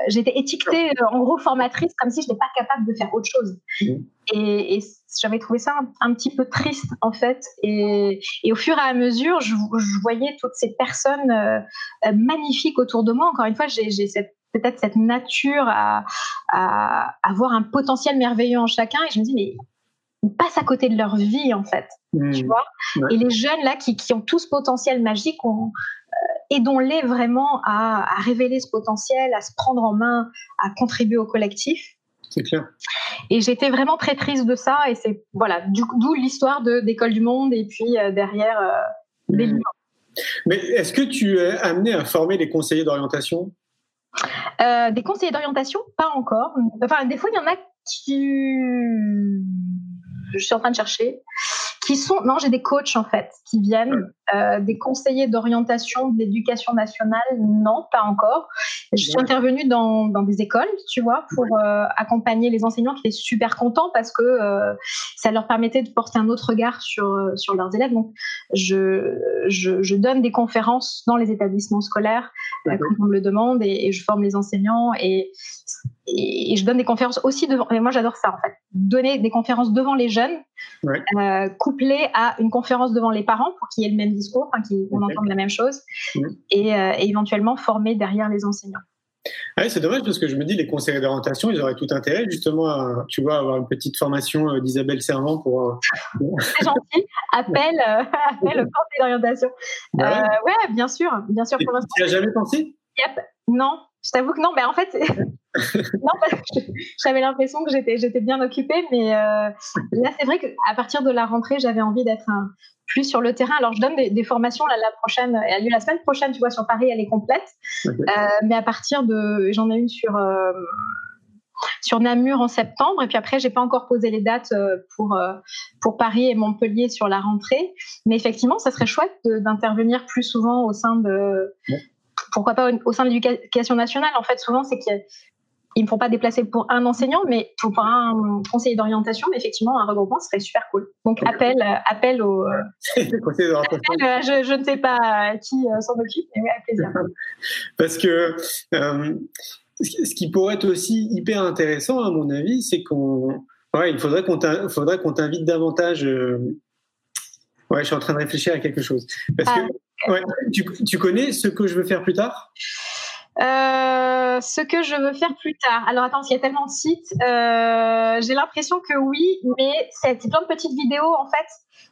j'étais étiquetée en gros formatrice comme si je n'étais pas capable de faire autre chose. Et, j'avais trouvé ça un, petit peu triste en fait. Et, au fur et à mesure, je, voyais toutes ces personnes euh, magnifiques autour de moi. Encore une fois, j'ai cette peut-être cette nature à, avoir un potentiel merveilleux en chacun. Et je me dis, mais ils passent à côté de leur vie, en fait. Mmh. Tu vois Et les jeunes, là, qui, ont tout ce potentiel magique, euh, aidons-les vraiment à, révéler ce potentiel, à se prendre en main, à contribuer au collectif. C'est clair. Et j'étais vraiment très triste de ça. Et c'est, voilà, d'où l'histoire d'École du Monde et puis euh, derrière euh, des mmh. livres. Mais est-ce que tu es amené à former les conseillers d'orientation? Euh, des conseillers d'orientation, pas encore. Enfin, des fois, il y en a qui. Je suis en train de chercher qui sont non j'ai des coachs en fait qui viennent euh, des conseillers d'orientation de l'éducation nationale. Non pas encore. Je suis intervenue dans, dans des écoles tu vois pour euh, accompagner les enseignants qui étaient super contents parce que euh, ça leur permettait de porter un autre regard sur euh, sur leurs élèves. Donc je, je, je donne des conférences dans les établissements scolaires quand on me le demande et, et, je forme les enseignants et et, je donne des conférences aussi devant. Mais moi, j'adore ça en fait. Donner des conférences devant les jeunes, euh, couplées à une conférence devant les parents pour qu'il y ait le même discours, qu'on entende la même chose, et, euh, et, éventuellement former derrière les enseignants. Ah c'est dommage parce que je me dis les conseillers d'orientation, ils auraient tout intérêt justement à, tu vois, avoir une petite formation euh, d'Isabelle Servant pour. C'est gentil. Appelle, appelle au conseil d'orientation. Bah ouais. bien sûr, bien sûr. tu n'y as jamais pensé? Yep. Non, je t'avoue que non. Mais en fait, non, parce que j'avais l'impression que j'étais, j'étais bien occupée, mais euh, là, c'est vrai qu'à partir de la rentrée, j'avais envie d'être un, plus sur le terrain. Alors, je donne des, formations là, la prochaine, elle a lieu la semaine prochaine, tu vois, sur Paris, elle est complète. Euh, mais à partir de, j'en ai une sur, euh, sur Namur en septembre. Et puis après, j'ai pas encore posé les dates pour, pour Paris et Montpellier sur la rentrée. Mais effectivement, ça serait chouette d'intervenir plus souvent au sein de. Pourquoi pas au, sein de l'éducation nationale En fait, souvent, c'est qu'il ils ne font pas déplacer pour un enseignant, mais pour un conseiller d'orientation. Mais effectivement, un regroupement serait super cool. Donc, appel, euh, appel au. Euh, euh, je, je, ne sais pas qui s'en occupe, mais oui, avec plaisir. Parce que ce qui pourrait être aussi hyper intéressant, à mon avis, c'est qu'on. Ouais, il faudrait qu'on t'invite davantage. Ouais, je suis en train de réfléchir à quelque chose. Parce que ah, ouais, tu, tu connais ce que je veux faire plus tard? Euh, ce que je veux faire plus tard. Alors attends, il y a tellement de sites. Euh, j'ai l'impression que oui, mais c'est plein de petites vidéos en fait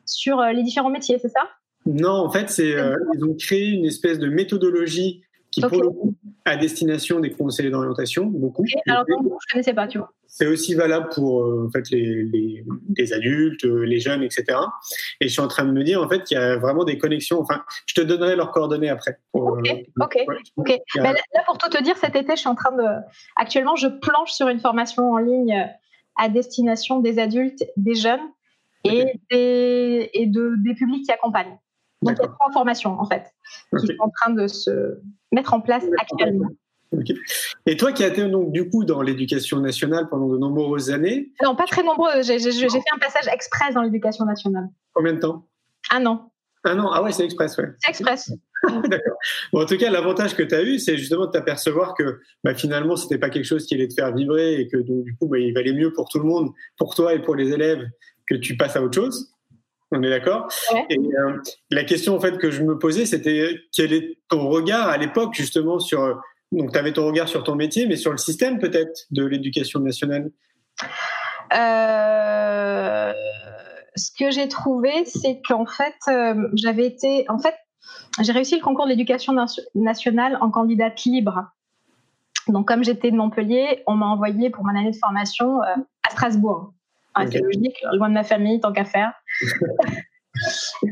sur euh, les différents métiers, c'est ça? Non, en fait, c'est ils ont créé une espèce de méthodologie qui pour le coup à destination des conseillers d'orientation, beaucoup. Alors non, je connaissais pas, tu vois. C'est aussi valable pour euh, en fait les, les, les, adultes, euh, les jeunes, etc. Et je suis en train de me dire en fait qu'il y a vraiment des connexions. Enfin, je te donnerai leurs coordonnées après. ok, euh, ok, ok. Ben, là, pour tout te dire, cet été, je suis en train de. Actuellement, je planche sur une formation en ligne à destination des adultes, des jeunes et, des, et de, des publics qui accompagnent. Donc, il y a trois formations, en fait, qui sont en train de se mettre en place actuellement. Et toi qui as été donc du coup dans l'éducation nationale pendant de nombreuses années? Non, pas très nombreux. J'ai fait un passage express dans l'éducation nationale. Combien de temps? Un an. Un an Ah ouais, c'est express, ouais. C'est express. D'accord. Bon, en tout cas, l'avantage que tu as eu, c'est justement de t'apercevoir que bah, finalement, c'était pas quelque chose qui allait te faire vibrer et que donc, du coup, bah, il valait mieux pour tout le monde, pour toi et pour les élèves, que tu passes à autre chose. On est d'accord? Et euh, la question en fait que je me posais, c'était quel est ton regard à l'époque justement sur donc tu avais ton regard sur ton métier, mais sur le système peut-être de l'éducation nationale? Euh, ce que j'ai trouvé, c'est qu'en fait, euh, j'avais été, en fait, j'ai réussi le concours de l'éducation nationale en candidate libre. Donc, comme j'étais de Montpellier, on m'a envoyé pour mon année de formation à Strasbourg. C'est logique, loin de ma famille, tant qu'à faire.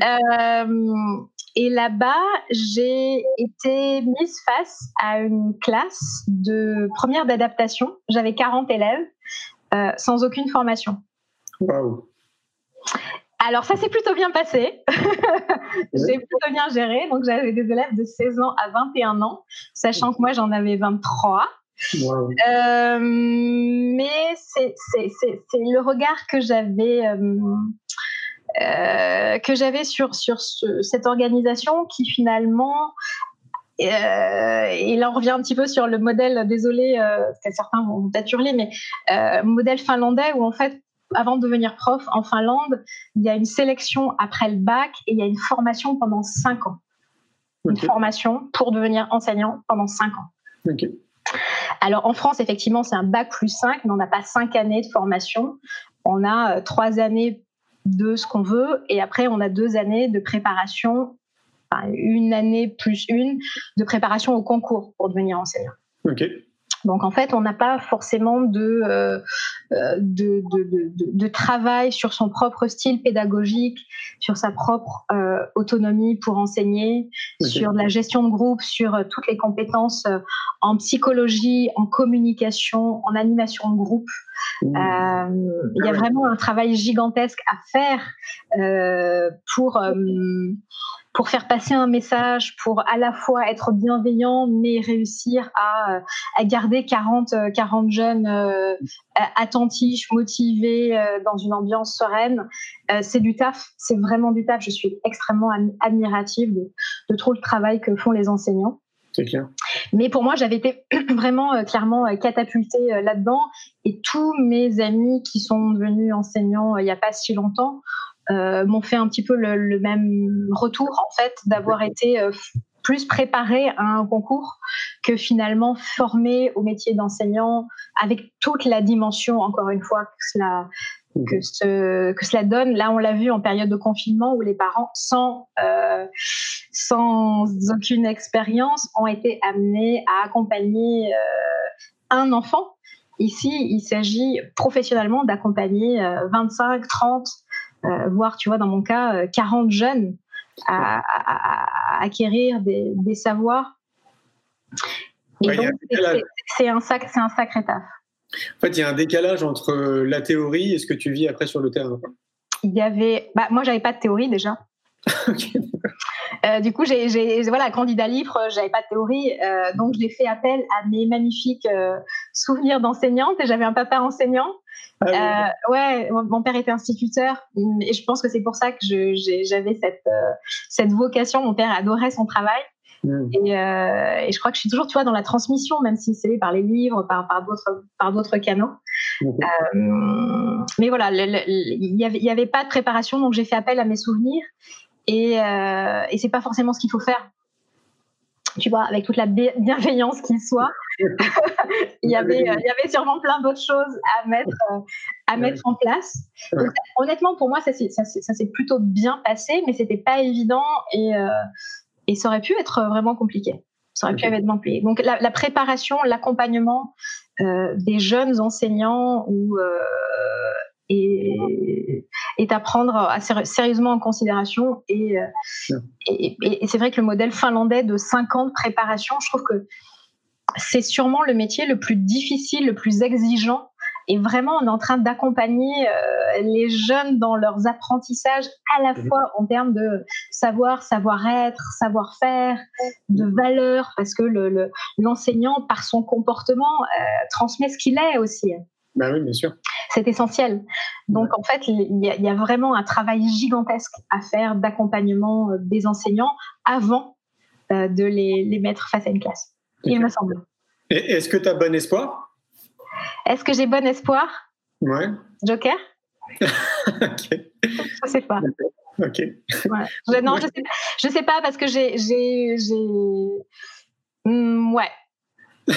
Euh, et là-bas, j'ai été mise face à une classe de première d'adaptation. J'avais 40 élèves euh, sans aucune formation. Waouh! Alors ça s'est plutôt bien passé. j'ai plutôt bien géré. Donc j'avais des élèves de 16 ans à 21 ans, sachant que moi j'en avais 23. Euh, mais c'est le regard que j'avais euh, euh, que j'avais sur sur cette organisation qui finalement et là on revient un petit peu sur le modèle désolé certains vont peut-être hurler mais modèle finlandais où en fait avant de devenir prof en Finlande, il y a une sélection après le bac et il y a une formation pendant 5 ans. Une formation pour devenir enseignant pendant 5 ans. Alors en France, effectivement, c'est un bac plus 5, mais on n'a pas 5 années de formation. On a 3 euh, années de ce qu'on veut et après on a 2 années de préparation, enfin, une année plus une de préparation au concours pour devenir enseignant. Ok. Donc en fait, on n'a pas forcément de, euh, euh, de, de, de, travail sur son propre style pédagogique, sur sa propre euh, autonomie pour enseigner, sur la gestion de groupe, sur toutes les compétences en psychologie, en communication, en animation de groupe. Mmh. Il y a vraiment un travail gigantesque à faire pour pour faire passer un message, pour à la fois être bienveillant, mais réussir à, à garder 40, 40 euh, jeunes euh, attentifs, motivés, euh, dans une ambiance sereine. c'est du taf, c'est vraiment du taf. Je suis extrêmement admirative de, de tout le travail que font les enseignants. C'est clair. Mais pour moi, j'avais été vraiment clairement catapultée là-dedans. Et tous mes amis qui sont devenus enseignants il n'y a pas si longtemps euh, m'ont fait un petit peu le, même retour en fait d'avoir été euh, plus préparé à un concours que finalement formé au métier d'enseignant avec toute la dimension encore une fois que cela que, ce, que cela donne. Là, on l'a vu en période de confinement où les parents, sans, euh, sans aucune expérience, ont été amenés à accompagner un enfant. Ici, il s'agit professionnellement d'accompagner 25, 30 euh, voire, tu vois, dans mon cas, 40 euh, jeunes à, acquérir des, savoirs. Et donc, c'est un, sac, un sacré taf. En fait, il y a un décalage entre la théorie et ce que tu vis après sur le terrain. Il y avait, bah, moi, j'avais pas de théorie déjà. Euh, du coup, j'ai voilà, candidat libre, j'avais pas de théorie, euh, donc j'ai fait appel à mes magnifiques euh, souvenirs d'enseignante et j'avais un papa enseignant. Ah ouais, mon père était instituteur et je pense que c'est pour ça que j'avais cette cette vocation. Mon père adorait son travail. Hmm. Et, et, je crois que je suis toujours, tu vois, dans la transmission, même si c'est par les livres, par, par d'autres, par d'autres canaux. mais voilà, il n'y avait, y avait pas de préparation, donc j'ai fait appel à mes souvenirs. Et, euh, et c'est pas forcément ce qu'il faut faire. Tu vois, avec toute la bienveillance qu'il soit, il, y avait, il y avait sûrement plein d'autres choses à mettre, euh, à mettre en place. honnêtement, pour moi, ça, s'est plutôt bien passé, mais c'était pas évident et, euh, et ça aurait pu être vraiment compliqué. Ça aurait pu être compliqué. Donc, la, la préparation, l'accompagnement euh, des jeunes enseignants ou et, et à prendre sérieusement en considération. Euh, et, et, c'est vrai que le modèle finlandais de 5 ans de préparation, je trouve que c'est sûrement le métier le plus difficile, le plus exigeant. Et vraiment, on est en train d'accompagner euh, les jeunes dans leurs apprentissages, à la fois en termes de savoir, savoir-être, savoir-faire, de valeur, parce que l'enseignant, le, par son comportement, euh, transmet ce qu'il est aussi. Ben oui, bien sûr. C'est essentiel. Donc, en fait, il y, a, vraiment un travail gigantesque à faire d'accompagnement euh, des enseignants avant euh, de les, mettre face à une classe, il me semble. Est-ce que tu as bon espoir? Est-ce que j'ai bon espoir? Ouais. Joker? Ok. Je sais pas. Ok. Ouais. non, je sais, je sais pas parce que j'ai. j'ai, hmm, ouais.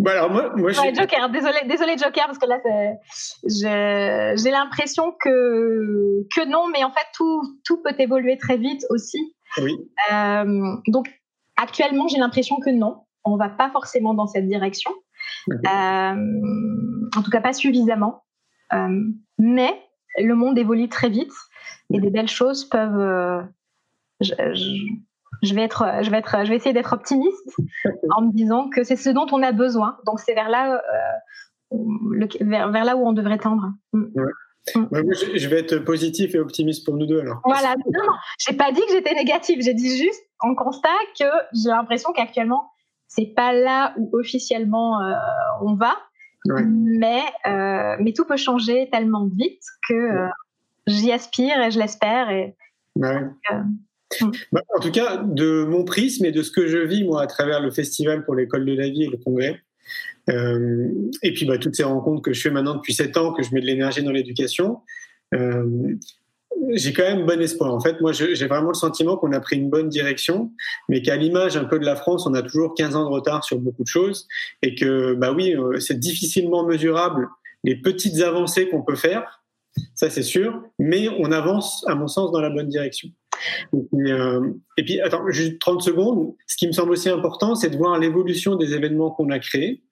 Bah alors moi, moi Joker, désolé, désolé Joker, parce que là, j'ai l'impression que, que non, mais en fait, tout, tout peut évoluer très vite aussi. Oui. Euh, donc, actuellement, j'ai l'impression que non, on va pas forcément dans cette direction. Euh, en tout cas, pas suffisamment. Euh, mais le monde évolue très vite et des belles choses peuvent. Je, je vais être, je vais être, je vais essayer d'être optimiste en me disant que c'est ce dont on a besoin. Donc c'est vers là, euh, vers, vers, là où on devrait tendre. Mm. Mm. je vais être positif et optimiste pour nous deux alors. Voilà, non, non, j'ai pas dit que j'étais négative, j'ai dit juste en constat que j'ai l'impression qu'actuellement c'est pas là où officiellement euh, on va, mais euh, mais tout peut changer tellement vite que j'y aspire et je l'espère et. Bah, en tout cas, de mon prisme et de ce que je vis moi à travers le festival pour l'école de la vie et le congrès, euh, et puis bah, toutes ces rencontres que je fais maintenant depuis sept ans, que je mets de l'énergie dans l'éducation, euh, j'ai quand même bon espoir. En fait, moi, j'ai vraiment le sentiment qu'on a pris une bonne direction, mais qu'à l'image un peu de la France, on a toujours 15 ans de retard sur beaucoup de choses, et que, bah oui, euh, c'est difficilement mesurable les petites avancées qu'on peut faire, ça c'est sûr, mais on avance, à mon sens, dans la bonne direction. Euh, et puis, attends, juste 30 secondes. Ce qui me semble aussi important, c'est de voir l'évolution des événements qu'on a créés.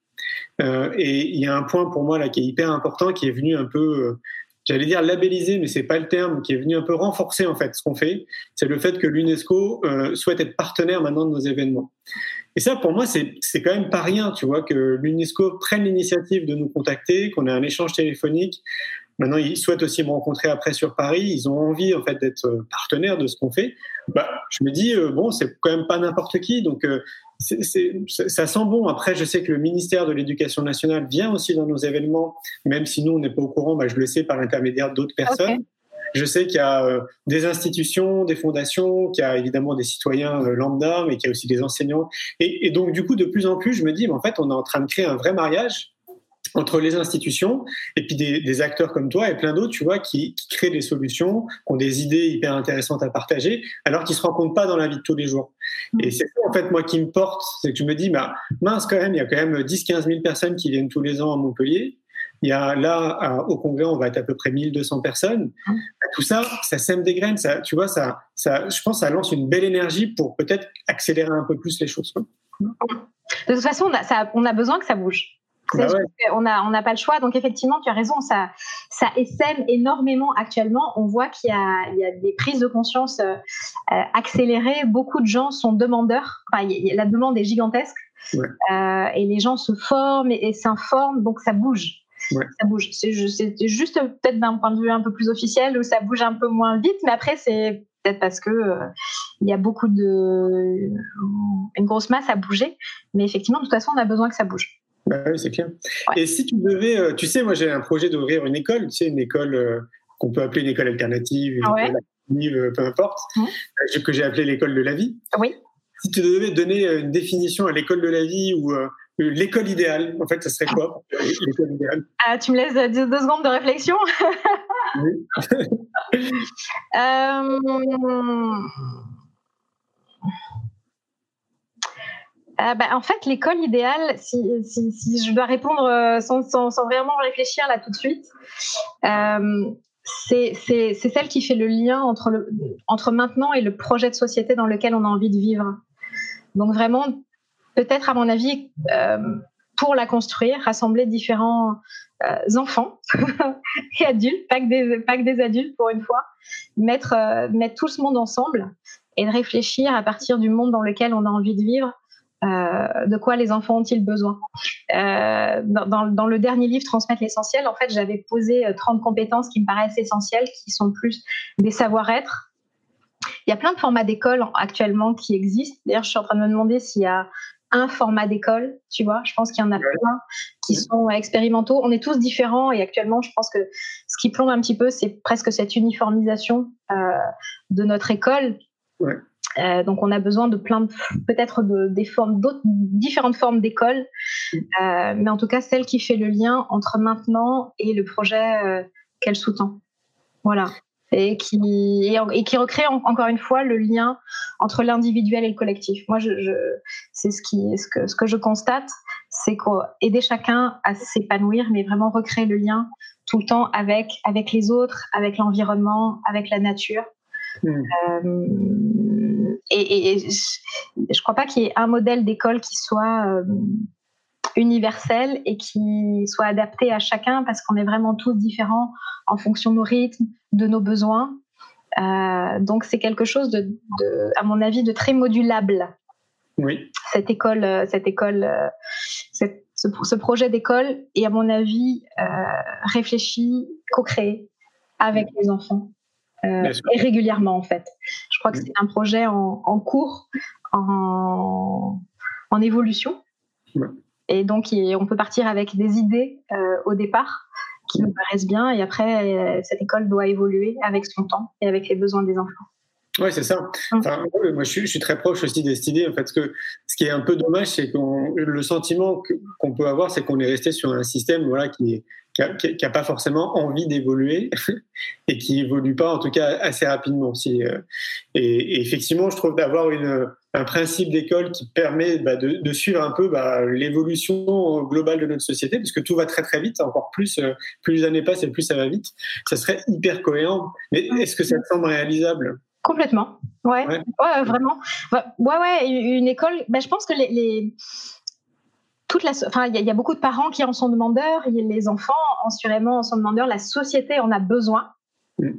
Euh, et il y a un point pour moi là qui est hyper important, qui est venu un peu, euh, j'allais dire labelliser, mais c'est pas le terme, qui est venu un peu renforcer en fait ce qu'on fait. C'est le fait que l'UNESCO souhaite être partenaire maintenant de nos événements. Et ça, pour moi, c'est quand même pas rien, tu vois, que l'UNESCO prenne l'initiative de nous contacter, qu'on ait un échange téléphonique. Maintenant, ils souhaitent aussi me rencontrer après sur Paris. Ils ont envie, en fait, d'être euh, partenaires de ce qu'on fait. Bah, je me dis, euh, bon, c'est quand même pas n'importe qui. Donc, euh, ça sent bon. Après, je sais que le ministère de l'Éducation nationale vient aussi dans nos événements, même si nous, on n'est pas au courant. Bah, je le sais par l'intermédiaire d'autres personnes. Je sais qu'il y a des institutions, des fondations, qu'il y a évidemment des citoyens lambda, mais qu'il y a aussi des enseignants. Et, et, donc, du coup, de plus en plus, je me dis, mais en fait, on est en train de créer un vrai mariage entre les institutions et puis des, acteurs comme toi et plein d'autres, tu vois, qui, créent des solutions, qui ont des idées hyper intéressantes à partager, alors qu'ils se rencontrent pas dans la vie de tous les jours. Mm. Et c'est ça, en fait, moi, qui me porte, c'est que je me dis, bah, mince, quand même, il y a quand même 10-15 000 personnes qui viennent tous les ans à Montpellier. Il y a là, au Congrès, on va être à peu près 1200 personnes. Mm. Tout ça, ça sème des graines. Ça, tu vois, ça, ça, je pense, ça lance une belle énergie pour peut-être accélérer un peu plus les choses. De toute façon, on a, ça, on a besoin que ça bouge. Bah on n'a on pas le choix. Donc effectivement, tu as raison, ça, ça essaime énormément actuellement. On voit qu'il y, y, a des prises de conscience euh, euh, accélérées. Beaucoup de gens sont demandeurs. Enfin, la demande est gigantesque. Euh, et les gens se forment et, s'informent, donc ça bouge. Ça bouge. C'est juste peut-être d'un point de vue un peu plus officiel où ça bouge un peu moins vite, mais après c'est peut-être parce que euh, il y a beaucoup de une grosse masse à bouger. Mais effectivement, de toute façon, on a besoin que ça bouge. Bah oui, c'est clair. Et si tu devais, euh, tu sais, moi j'ai un projet d'ouvrir une école, tu sais, une école qu'on peut appeler une école alternative, une école alternative, peu importe, mmh. que j'ai appelé l'école de la vie. Oui. Si tu devais donner une définition à l'école de la vie ou l'école idéale, en fait, ça serait quoi? L'école idéale ah, Tu me laisses deux, secondes de réflexion oui. euh... Euh, bah, en fait, l'école idéale, si, je dois répondre euh, sans, vraiment réfléchir là tout de suite, euh, c'est celle qui fait le lien entre, maintenant et le projet de société dans lequel on a envie de vivre. Donc vraiment, peut-être à mon avis, pour la construire, rassembler différents enfants et adultes, pas que, des, adultes pour une fois, mettre, mettre tout ce monde ensemble et de réfléchir à partir du monde dans lequel on a envie de vivre, de quoi les enfants ont-ils besoin? Dans, dans, le dernier livre, Transmettre l'essentiel, en fait, j'avais posé 30 compétences qui me paraissent essentielles, qui sont plus des savoir-être, il y a plein de formats d'école actuellement qui existent. D'ailleurs, je suis en train de me demander s'il y a un format d'école, tu vois. Je pense qu'il y en a plein qui sont expérimentaux. On est tous différents et actuellement, je pense que ce qui plombe un petit peu, c'est presque cette uniformisation euh, de notre école. Euh, donc, on a besoin de plein de, peut-être de, des formes, d'autres, différentes formes d'école, euh, mais en tout cas, celle qui fait le lien entre maintenant et le projet qu'elle sous-tend. Voilà et qui, et, qui recrée encore une fois le lien entre l'individuel et le collectif. Moi, je, je c'est ce, qui, ce, que, ce que je constate, c'est qu'aider chacun à s'épanouir, mais vraiment recréer le lien tout le temps avec, avec les autres, avec l'environnement, avec la nature. Mmh. Et, et, je ne crois pas qu'il y ait un modèle d'école qui soit euh, universel et qui soit adapté à chacun parce qu'on est vraiment tous différents en fonction de nos rythmes, de nos besoins. Euh, donc c'est quelque chose de, à mon avis, de très modulable. Oui. Cette école, euh, cette école, ce, projet d'école est à mon avis réfléchi, co-créé avec les enfants. Et régulièrement en fait. Je crois que c'est un projet en, cours, en, en évolution. Et donc, on peut partir avec des idées au départ, qui nous paraissent bien. Et après, euh, cette école doit évoluer avec son temps et avec les besoins des enfants. Oui, c'est ça. Enfin, moi, je suis, très proche aussi de cette idée. En fait, que ce qui est un peu dommage, c'est que le sentiment qu'on peut avoir, c'est qu'on est resté sur un système voilà, qui n'a pas forcément envie d'évoluer et qui évolue pas, en tout cas, assez rapidement. Euh, et, et effectivement, je trouve d'avoir une, un principe d'école qui permet bah, de, suivre un peu bah, l'évolution globale de notre société, puisque tout va très très vite, encore plus, euh, plus les années passent et plus ça va vite. Ça serait hyper cohérent. Mais est-ce que ça te semble réalisable? Complètement. Ouais, ouais. vraiment. Ouais, ouais, une école. Bah, je pense que les, les... toute la, enfin, il y, a beaucoup de parents qui en sont demandeurs. Les enfants, assurément, en sont demandeurs. La société en a besoin. Mm.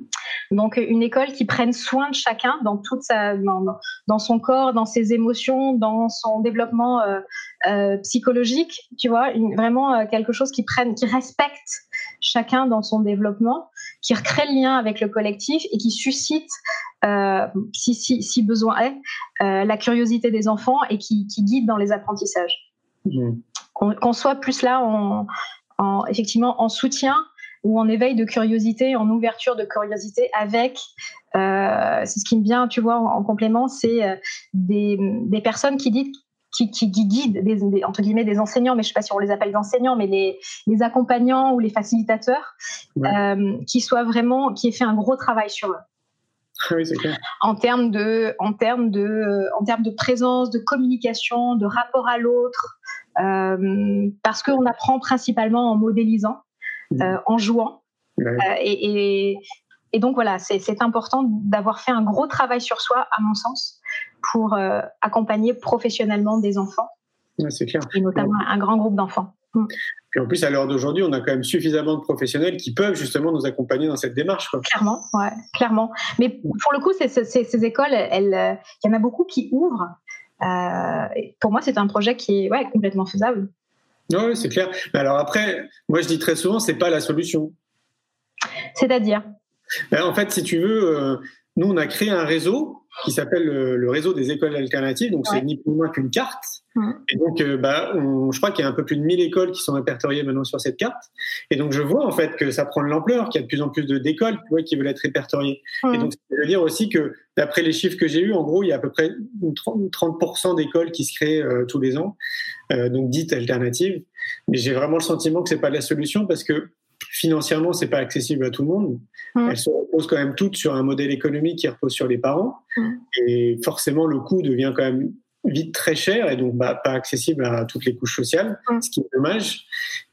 Donc une école qui prenne soin de chacun dans toute sa, dans, son corps, dans ses émotions, dans son développement euh, euh, psychologique, tu vois, vraiment euh, quelque chose qui prenne, qui respecte chacun dans son développement, qui recrée le lien avec le collectif et qui suscite, si, si, si, besoin est, la curiosité des enfants et qui, qui guide dans les apprentissages. Mmh. Qu'on soit plus là en, en, effectivement en soutien ou en éveil de curiosité, en ouverture de curiosité avec, euh, c'est ce qui me vient, tu vois, en, complément, c'est euh, des, des, personnes qui disent qui, qui, guident des, entre guillemets des enseignants, mais je sais pas si on les appelle des enseignants, mais les, les accompagnants ou les facilitateurs, euh, qui soient vraiment, qui aient fait un gros travail sur eux. Oui, clair. En termes de, en termes de, en termes de présence, de communication, de rapport à l'autre, euh, parce qu'on apprend principalement en modélisant. Euh, en jouant. Euh, et, et, donc voilà, c'est important d'avoir fait un gros travail sur soi, à mon sens, pour accompagner professionnellement des enfants. clair. Et notamment un grand groupe d'enfants. Mm. Et en plus, à l'heure d'aujourd'hui, on a quand même suffisamment de professionnels qui peuvent justement nous accompagner dans cette démarche. Clairement, ouais, clairement. Mais pour le coup, ces, ces, écoles, il y en a beaucoup qui ouvrent pour moi, c'est un projet qui est ouais, complètement faisable. Oui, c'est clair. Mais alors après, moi je dis très souvent, c'est pas la solution. C'est-à-dire? Ben, En fait, si tu veux, nous on a créé un réseau qui s'appelle le, réseau des écoles alternatives. Donc, c'est ni plus ni moins qu'une carte. Et donc, euh, bah, je crois qu'il y a un peu plus de 1000 écoles qui sont répertoriées maintenant sur cette carte. Et donc, je vois en fait que ça prend de l'ampleur, qu'il y a de plus en plus d'écoles qui veulent être répertoriées. Et donc, ça veut dire aussi que, d'après les chiffres que j'ai eus, en gros, il y a à peu près 30% d'écoles qui se créent euh, tous les ans, euh, donc dites alternatives. Mais j'ai vraiment le sentiment que c'est pas la solution parce que financièrement, c'est pas accessible à tout le monde. Elles se reposent quand même toutes sur un modèle économique qui repose sur les parents. Et forcément, le coût devient quand même vite très cher et donc bah, pas accessible à toutes les couches sociales, ce qui est dommage.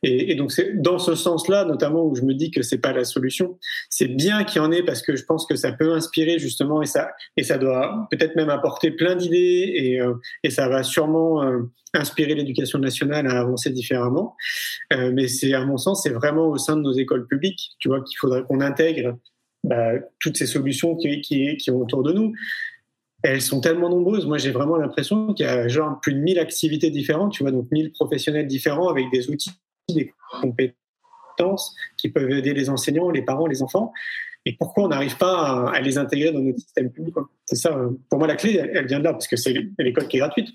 Et, donc c'est dans ce sens-là, notamment où je me dis que c'est pas la solution. C'est bien qu'il y en ait parce que je pense que ça peut inspirer justement et ça et ça doit peut-être même apporter plein d'idées et, euh, et ça va sûrement euh, inspirer l'éducation nationale à avancer différemment. Euh, mais c'est à mon sens, c'est vraiment au sein de nos écoles publiques, tu vois, qu'il faudrait qu'on intègre bah, toutes ces solutions qui, qui, qui, sont autour de nous elles sont tellement nombreuses. Moi, j'ai vraiment l'impression qu'il y a genre plus de 1000 activités différentes, tu vois, donc 1000 professionnels différents avec des outils, des compétences qui peuvent aider les enseignants, les parents, les enfants. Et pourquoi on n'arrive pas à, les intégrer dans notre système public C'est ça, pour moi, la clé, elle, vient de là, parce que c'est l'école qui est gratuite.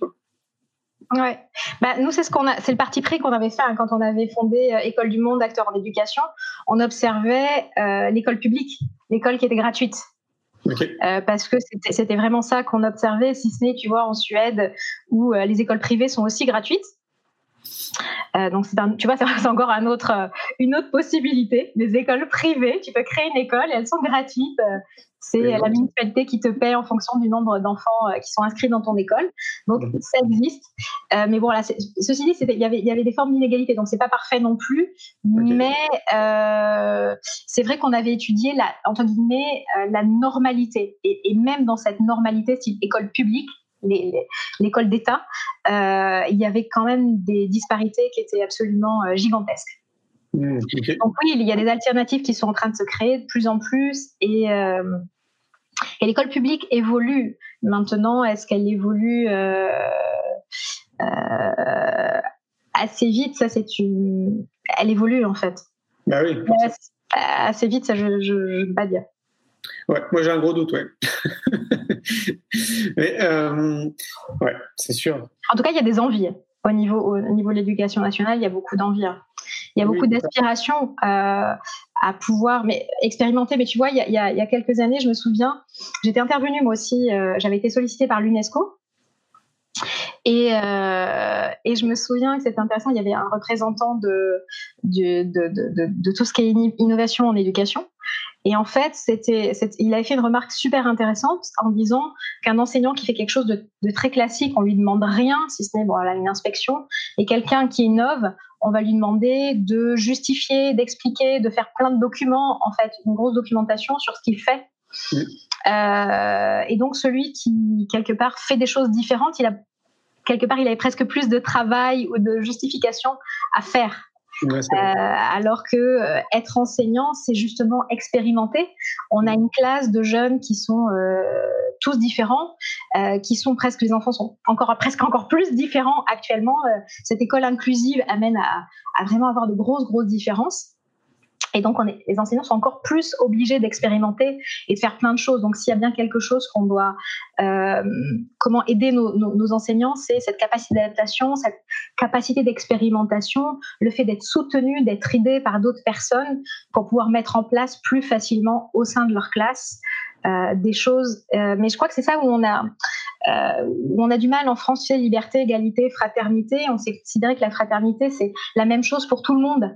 Ouais. Bah, nous, c'est ce qu'on a, c'est le parti pris qu'on avait fait hein, quand on avait fondé euh, École du Monde, acteur en éducation. On observait euh, l'école publique, l'école qui était gratuite. Euh, parce que c'était vraiment ça qu'on observait, si ce n'est, tu vois, en Suède, où euh, les écoles privées sont aussi gratuites. Euh, donc, tu vois, c'est encore un une autre possibilité. Les écoles privées, tu peux créer une école et elles sont gratuites. C'est la municipalité qui te paie en fonction du nombre d'enfants euh, qui sont inscrits dans ton école. Donc ça existe. Euh, mais bon, là, ceci dit, il y avait, y avait des formes d'inégalité, donc c'est pas parfait non plus. Mais euh, c'est vrai qu'on avait étudié la, entre guillemets la normalité. Et, même dans cette normalité, type école publique, l'école d'État, il y avait quand même des disparités qui étaient absolument gigantesques. Mmh, Donc oui, il y a des alternatives qui sont en train de se créer de plus en plus et, euh, et l'école publique évolue. Maintenant, est-ce qu'elle évolue euh, euh, assez vite? Ça, c'est une. Elle évolue en fait. Bah oui. assez vite, ça, je ne peux pas dire. Ouais, moi j'ai un gros doute, ouais. Mais ouais, c'est sûr. En tout cas, il y a des envies au niveau, au niveau de l'éducation nationale. Il y a beaucoup d'envies. Hein. Il y a beaucoup d'aspiration euh, à pouvoir mais, expérimenter. Mais tu vois, il y, a, il y a quelques années, je me souviens, j'étais intervenue moi aussi, euh, j'avais été sollicitée par l'UNESCO. Et, euh, et, je me souviens que c'était intéressant, il y avait un représentant de, de, de, de, de tout ce qui est innovation en éducation. Et en fait, c'était, il avait fait une remarque super intéressante en disant qu'un enseignant qui fait quelque chose de, de, très classique, on lui demande rien, si ce n'est bon, une inspection, et quelqu'un qui innove, on va lui demander de justifier, d'expliquer, de faire plein de documents, en fait, une grosse documentation sur ce qu'il fait. Euh, et donc celui qui quelque part fait des choses différentes, il a quelque part il avait presque plus de travail ou de justification à faire. Euh, alors que euh, être enseignant, c'est justement expérimenter. On a une classe de jeunes qui sont euh, tous différents, qui sont presque les enfants sont encore presque encore plus différents actuellement. cette école inclusive amène à, à vraiment avoir de grosses grosses différences. Et donc, on est, les enseignants sont encore plus obligés d'expérimenter et de faire plein de choses. Donc, s'il y a bien quelque chose qu'on doit, euh, comment aider nos, nos, nos enseignants, c'est cette capacité d'adaptation, cette capacité d'expérimentation, le fait d'être soutenu, d'être aidé par d'autres personnes pour pouvoir mettre en place plus facilement au sein de leur classe euh, des choses. Euh, mais je crois que c'est ça où on a, euh, où on a du mal en France, c'est liberté, égalité, fraternité. On s'est considéré que la fraternité, c'est la même chose pour tout le monde.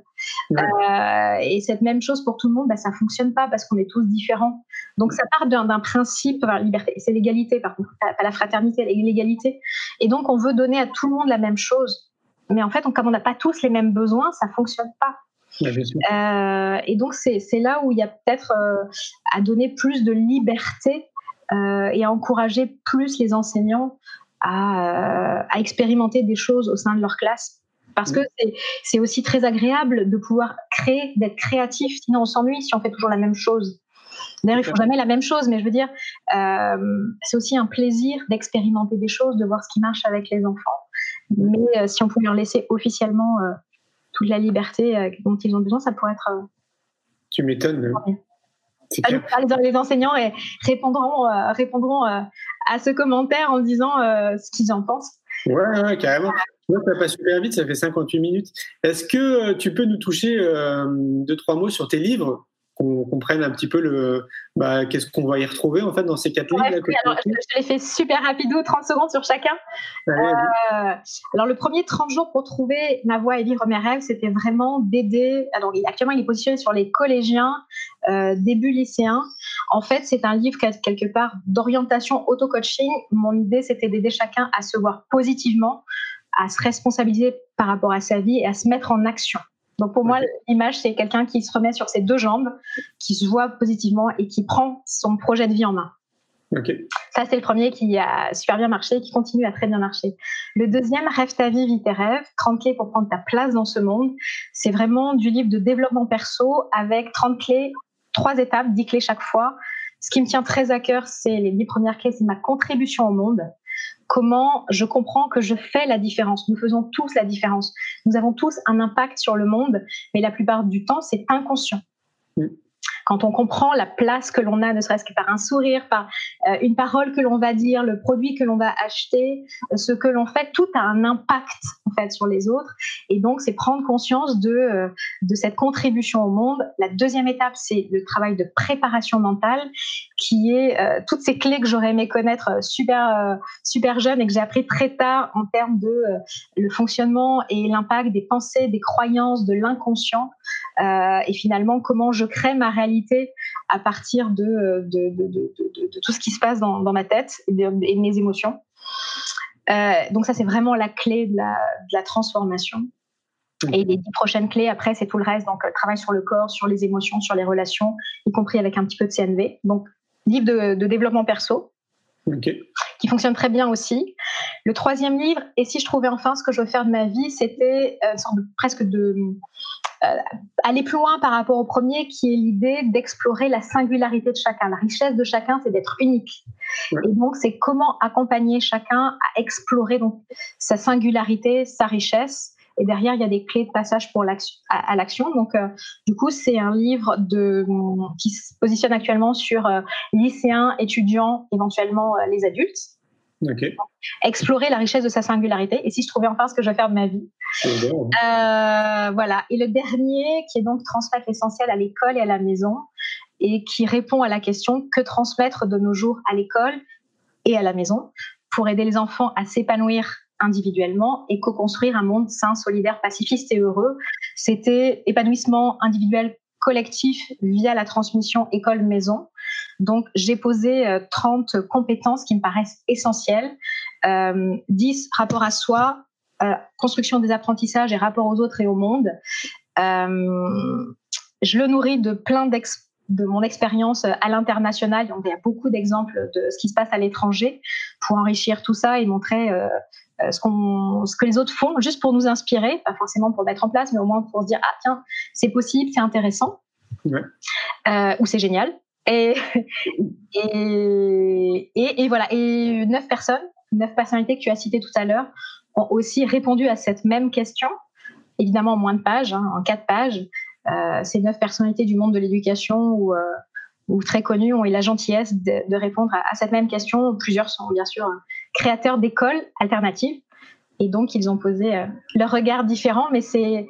Et cette même chose pour tout le monde, bah, ça fonctionne pas parce qu'on est tous différents. Donc ça part d'un principe, enfin, liberté, c'est l'égalité par contre, pas la fraternité, l'égalité. Et donc on veut donner à tout le monde la même chose. Mais en fait, comme on n'a pas tous les mêmes besoins, ça fonctionne pas. Euh, et donc, c'est là où il y a peut-être euh, à donner plus de liberté euh, et à encourager plus les enseignants à, à, expérimenter des choses au sein de leur classe. Parce que c'est aussi très agréable de pouvoir créer, d'être créatif, sinon on s'ennuie si on fait toujours la même chose. D'ailleurs, ils font jamais la même chose, mais je veux dire, euh, c'est aussi un plaisir d'expérimenter des choses, de voir ce qui marche avec les enfants. Mais euh, si on pouvait leur laisser officiellement euh, toute la liberté dont ils ont besoin, ça pourrait être. Tu m'étonnes. Les enseignants répondront, répondront à ce commentaire en disant ce qu'ils en pensent. Ouais, ouais, carrément. Moi, ça passe super vite, ça fait 58 minutes. Est-ce que euh, tu peux nous toucher euh, deux, trois mots sur tes livres? Qu'on comprenne un petit peu le bah, qu'est-ce qu'on va y retrouver en fait dans ces quatre livres Ouais, oui, alors, je, je l'ai fait super rapidement, 30 secondes sur chacun. Euh, alors le premier 30 jours pour trouver ma voie et vivre mes rêves, c'était vraiment d'aider. Alors actuellement il est positionné sur les collégiens, euh, début lycéens. En fait c'est un livre quel- quelque part d'orientation auto-coaching. Mon idée c'était d'aider chacun à se voir positivement, à se responsabiliser par rapport à sa vie et à se mettre en action. Donc pour moi l'image c'est quelqu'un qui se remet sur ses deux jambes, qui se voit positivement et qui prend son projet de vie en main. Ça, c'est le premier qui a super bien marché et qui continue à très bien marcher. Le deuxième, Rêve ta vie, vis tes rêves, 30 clés pour prendre ta place dans ce monde. C'est vraiment du livre de développement perso avec 30 clés, trois étapes, 10 clés chaque fois. Ce qui me tient très à cœur, c'est les 10 premières clés, c'est ma contribution au monde. Comment je comprends que je fais la différence. Nous faisons tous la différence. Nous avons tous un impact sur le monde, mais la plupart du temps, c'est inconscient. Mm. Quand on comprend la place que l'on a, ne serait-ce que par un sourire, par euh, une parole que l'on va dire, le produit que l'on va acheter, euh, ce que l'on fait, tout a un impact en fait sur les autres. Et donc, c'est prendre conscience de euh, de cette contribution au monde. La deuxième étape, c'est le travail de préparation mentale, qui est toutes ces clés que j'aurais aimé connaître super super jeune et que j'ai appris très tard en termes de le fonctionnement et l'impact des pensées, des croyances, de l'inconscient, euh, et finalement comment je crée ma réalité à partir de, de, de, de, de- de tout ce qui se passe dans, dans ma tête et de, et mes émotions. Euh, donc ça, c'est vraiment la clé de la, transformation. Et les dix prochaines clés, après, c'est tout le reste. Donc, euh, travail sur le corps, sur les émotions, sur les relations, y compris avec un petit peu de CNV. Donc, livre de, de développement perso qui fonctionne très bien aussi. Le troisième livre, Et si je trouvais enfin ce que je veux faire de ma vie, c'était une sorte de, presque de aller plus loin par rapport au premier, qui est l'idée d'explorer la singularité de chacun. La richesse de chacun, c'est d'être unique. Ouais. Et donc, c'est comment accompagner chacun à explorer donc sa singularité, sa richesse. Et derrière, il y a des clés de passage pour l'action, à, à l'action. Donc, euh, du coup, c'est un livre de, qui se positionne actuellement sur euh, lycéens, étudiants, éventuellement euh, les adultes Explorer la richesse de sa singularité et si je trouvais enfin ce que je veux faire de ma vie. Bon. Euh, voilà. Et le dernier, qui est donc transmettre l'essentiel à l'école et à la maison, et qui répond à la question que transmettre de nos jours à l'école et à la maison pour aider les enfants à s'épanouir individuellement et co-construire un monde sain, solidaire, pacifiste et heureux? C'était épanouissement individuel collectif via la transmission école-maison. Donc, j'ai posé euh, 30 compétences qui me paraissent essentielles. Euh, 10 rapport à soi, euh, construction des apprentissages et rapport aux autres et au monde. Euh, je le nourris de plein de mon expérience à l'international. Il y a beaucoup d'exemples de ce qui se passe à l'étranger pour enrichir tout ça et montrer euh, euh, ce, qu'on, ce que les autres font, juste pour nous inspirer, pas forcément pour mettre en place, mais au moins pour se dire ah tiens c'est possible, c'est intéressant, Ouais. euh, ou c'est génial. Et, et, et, voilà. Et neuf personnes, neuf personnalités que tu as citées tout à l'heure, ont aussi répondu à cette même question, évidemment en moins de pages, hein, en quatre pages. Euh, ces neuf personnalités du monde de l'éducation ou, euh, ou très connues ont eu la gentillesse de, répondre à, cette même question. Plusieurs sont bien sûr créateurs d'écoles alternatives. Et donc, ils ont posé euh, leur regard différent, mais c'est,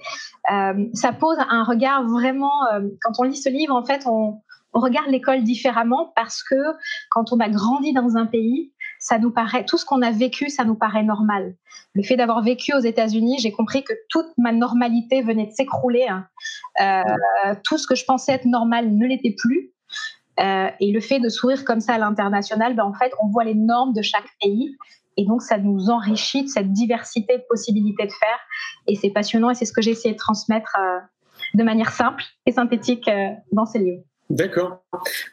euh, ça pose un regard vraiment. quand on lit ce livre, en fait, on, on regarde l'école différemment parce que quand on a grandi dans un pays, ça nous paraît tout ce qu'on a vécu, ça nous paraît normal. Le fait d'avoir vécu aux États-Unis, j'ai compris que toute ma normalité venait de s'écrouler. hein. Euh, tout ce que je pensais être normal ne l'était plus. Euh, et le fait de sourire comme ça à l'international, ben en fait, on voit les normes de chaque pays. Et donc, ça nous enrichit de cette diversité de possibilités de faire. Et c'est passionnant et c'est ce que j'ai essayé de transmettre euh, de manière simple et synthétique dans ces livres. D'accord.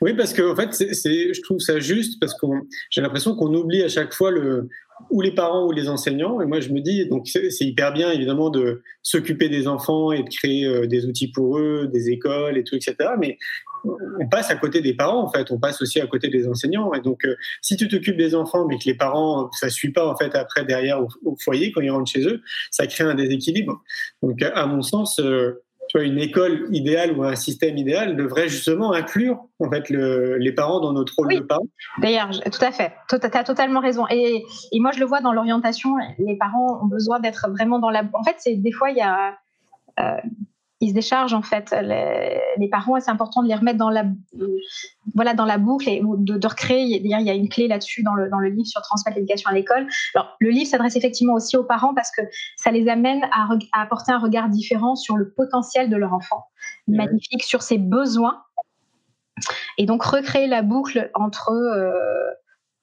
Oui, parce que en fait, c'est- je trouve ça juste parce qu'on, j'ai l'impression qu'on oublie à chaque fois le, ou les parents ou les enseignants. Et moi, je me dis, donc c'est hyper bien évidemment de s'occuper des enfants et de créer euh, des outils pour eux, des écoles et tout, etc. Mais on passe à côté des parents en fait, on passe aussi à côté des enseignants. Et donc, euh, si tu t'occupes des enfants, mais que les parents, ça suit pas en fait après derrière au, foyer quand ils rentrent chez eux, ça crée un déséquilibre. Donc, à mon sens, euh, tu vois, une école idéale ou un système idéal devrait justement inclure en fait les parents dans notre rôle de parents. D'ailleurs, tout à fait, tu as totalement raison. Et, et, moi, je le vois dans l'orientation, les parents ont besoin d'être vraiment dans la. En fait, c'est des fois il y a euh, ils se déchargent en fait. Les, parents et c'est important de les remettre dans la voilà dans la boucle et de, de recréer. Il y a une clé là-dessus dans le, dans le livre sur transmettre l'éducation à l'école. Alors le livre s'adresse effectivement aussi aux parents parce que ça les amène à, apporter un regard différent sur le potentiel de leur enfant. Magnifique sur ses besoins. Et donc recréer la boucle entre euh,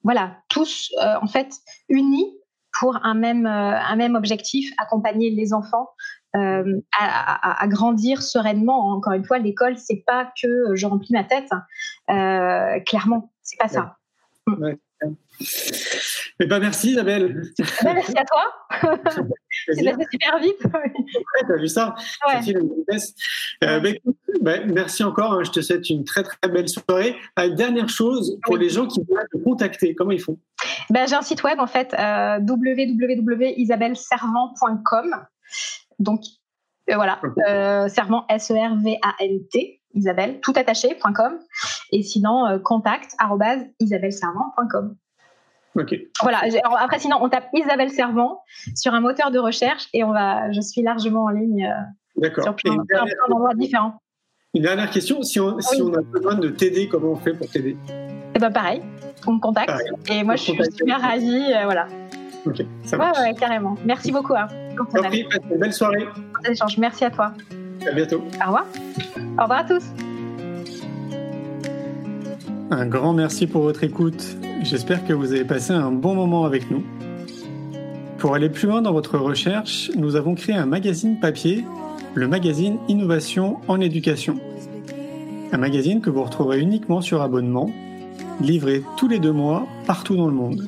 voilà tous euh, en fait unis pour un même, euh, un même objectif, accompagner les enfants euh, à, grandir sereinement. Encore une fois, l'école, c'est pas que je remplis ma tête. Euh, clairement, c'est pas ça. Mm. Mais pas merci Isabelle. Ben, merci à toi. c'est passé super vite. ouais, T'as vu ça? Euh, ben, ben, Merci encore. Hein. je te souhaite une très très belle soirée. dernière chose pour les gens qui veulent te contacter, comment ils font? Ben, J'ai un site web en fait, euh, www.isabelleservant.com. Donc, euh, voilà, euh, servant, S-E-R-V-A-N-T, Isabelle, tout attaché.com. Et sinon, euh, contact, isabelleservant.com. Ok. Voilà. après, sinon, on tape Isabelle Servant sur un moteur de recherche et on va, je suis largement en ligne sur plein, d'endroits différents. Une dernière question, si on, si on a besoin de t'aider, comment on fait pour t'aider? Eh ben pareil, on me contacte et moi je suis super ravie, voilà. Ok, ça marche. Ouais, ouais, carrément. Merci beaucoup. Hein, une belle soirée. Merci à toi. À bientôt. Au revoir. Au revoir à tous. Un grand merci pour votre écoute. J'espère que vous avez passé un bon moment avec nous. Pour aller plus loin dans votre recherche, nous avons créé un magazine papier, le magazine Innovation en éducation. Un magazine que vous retrouverez uniquement sur abonnement, livré tous les deux mois partout dans le monde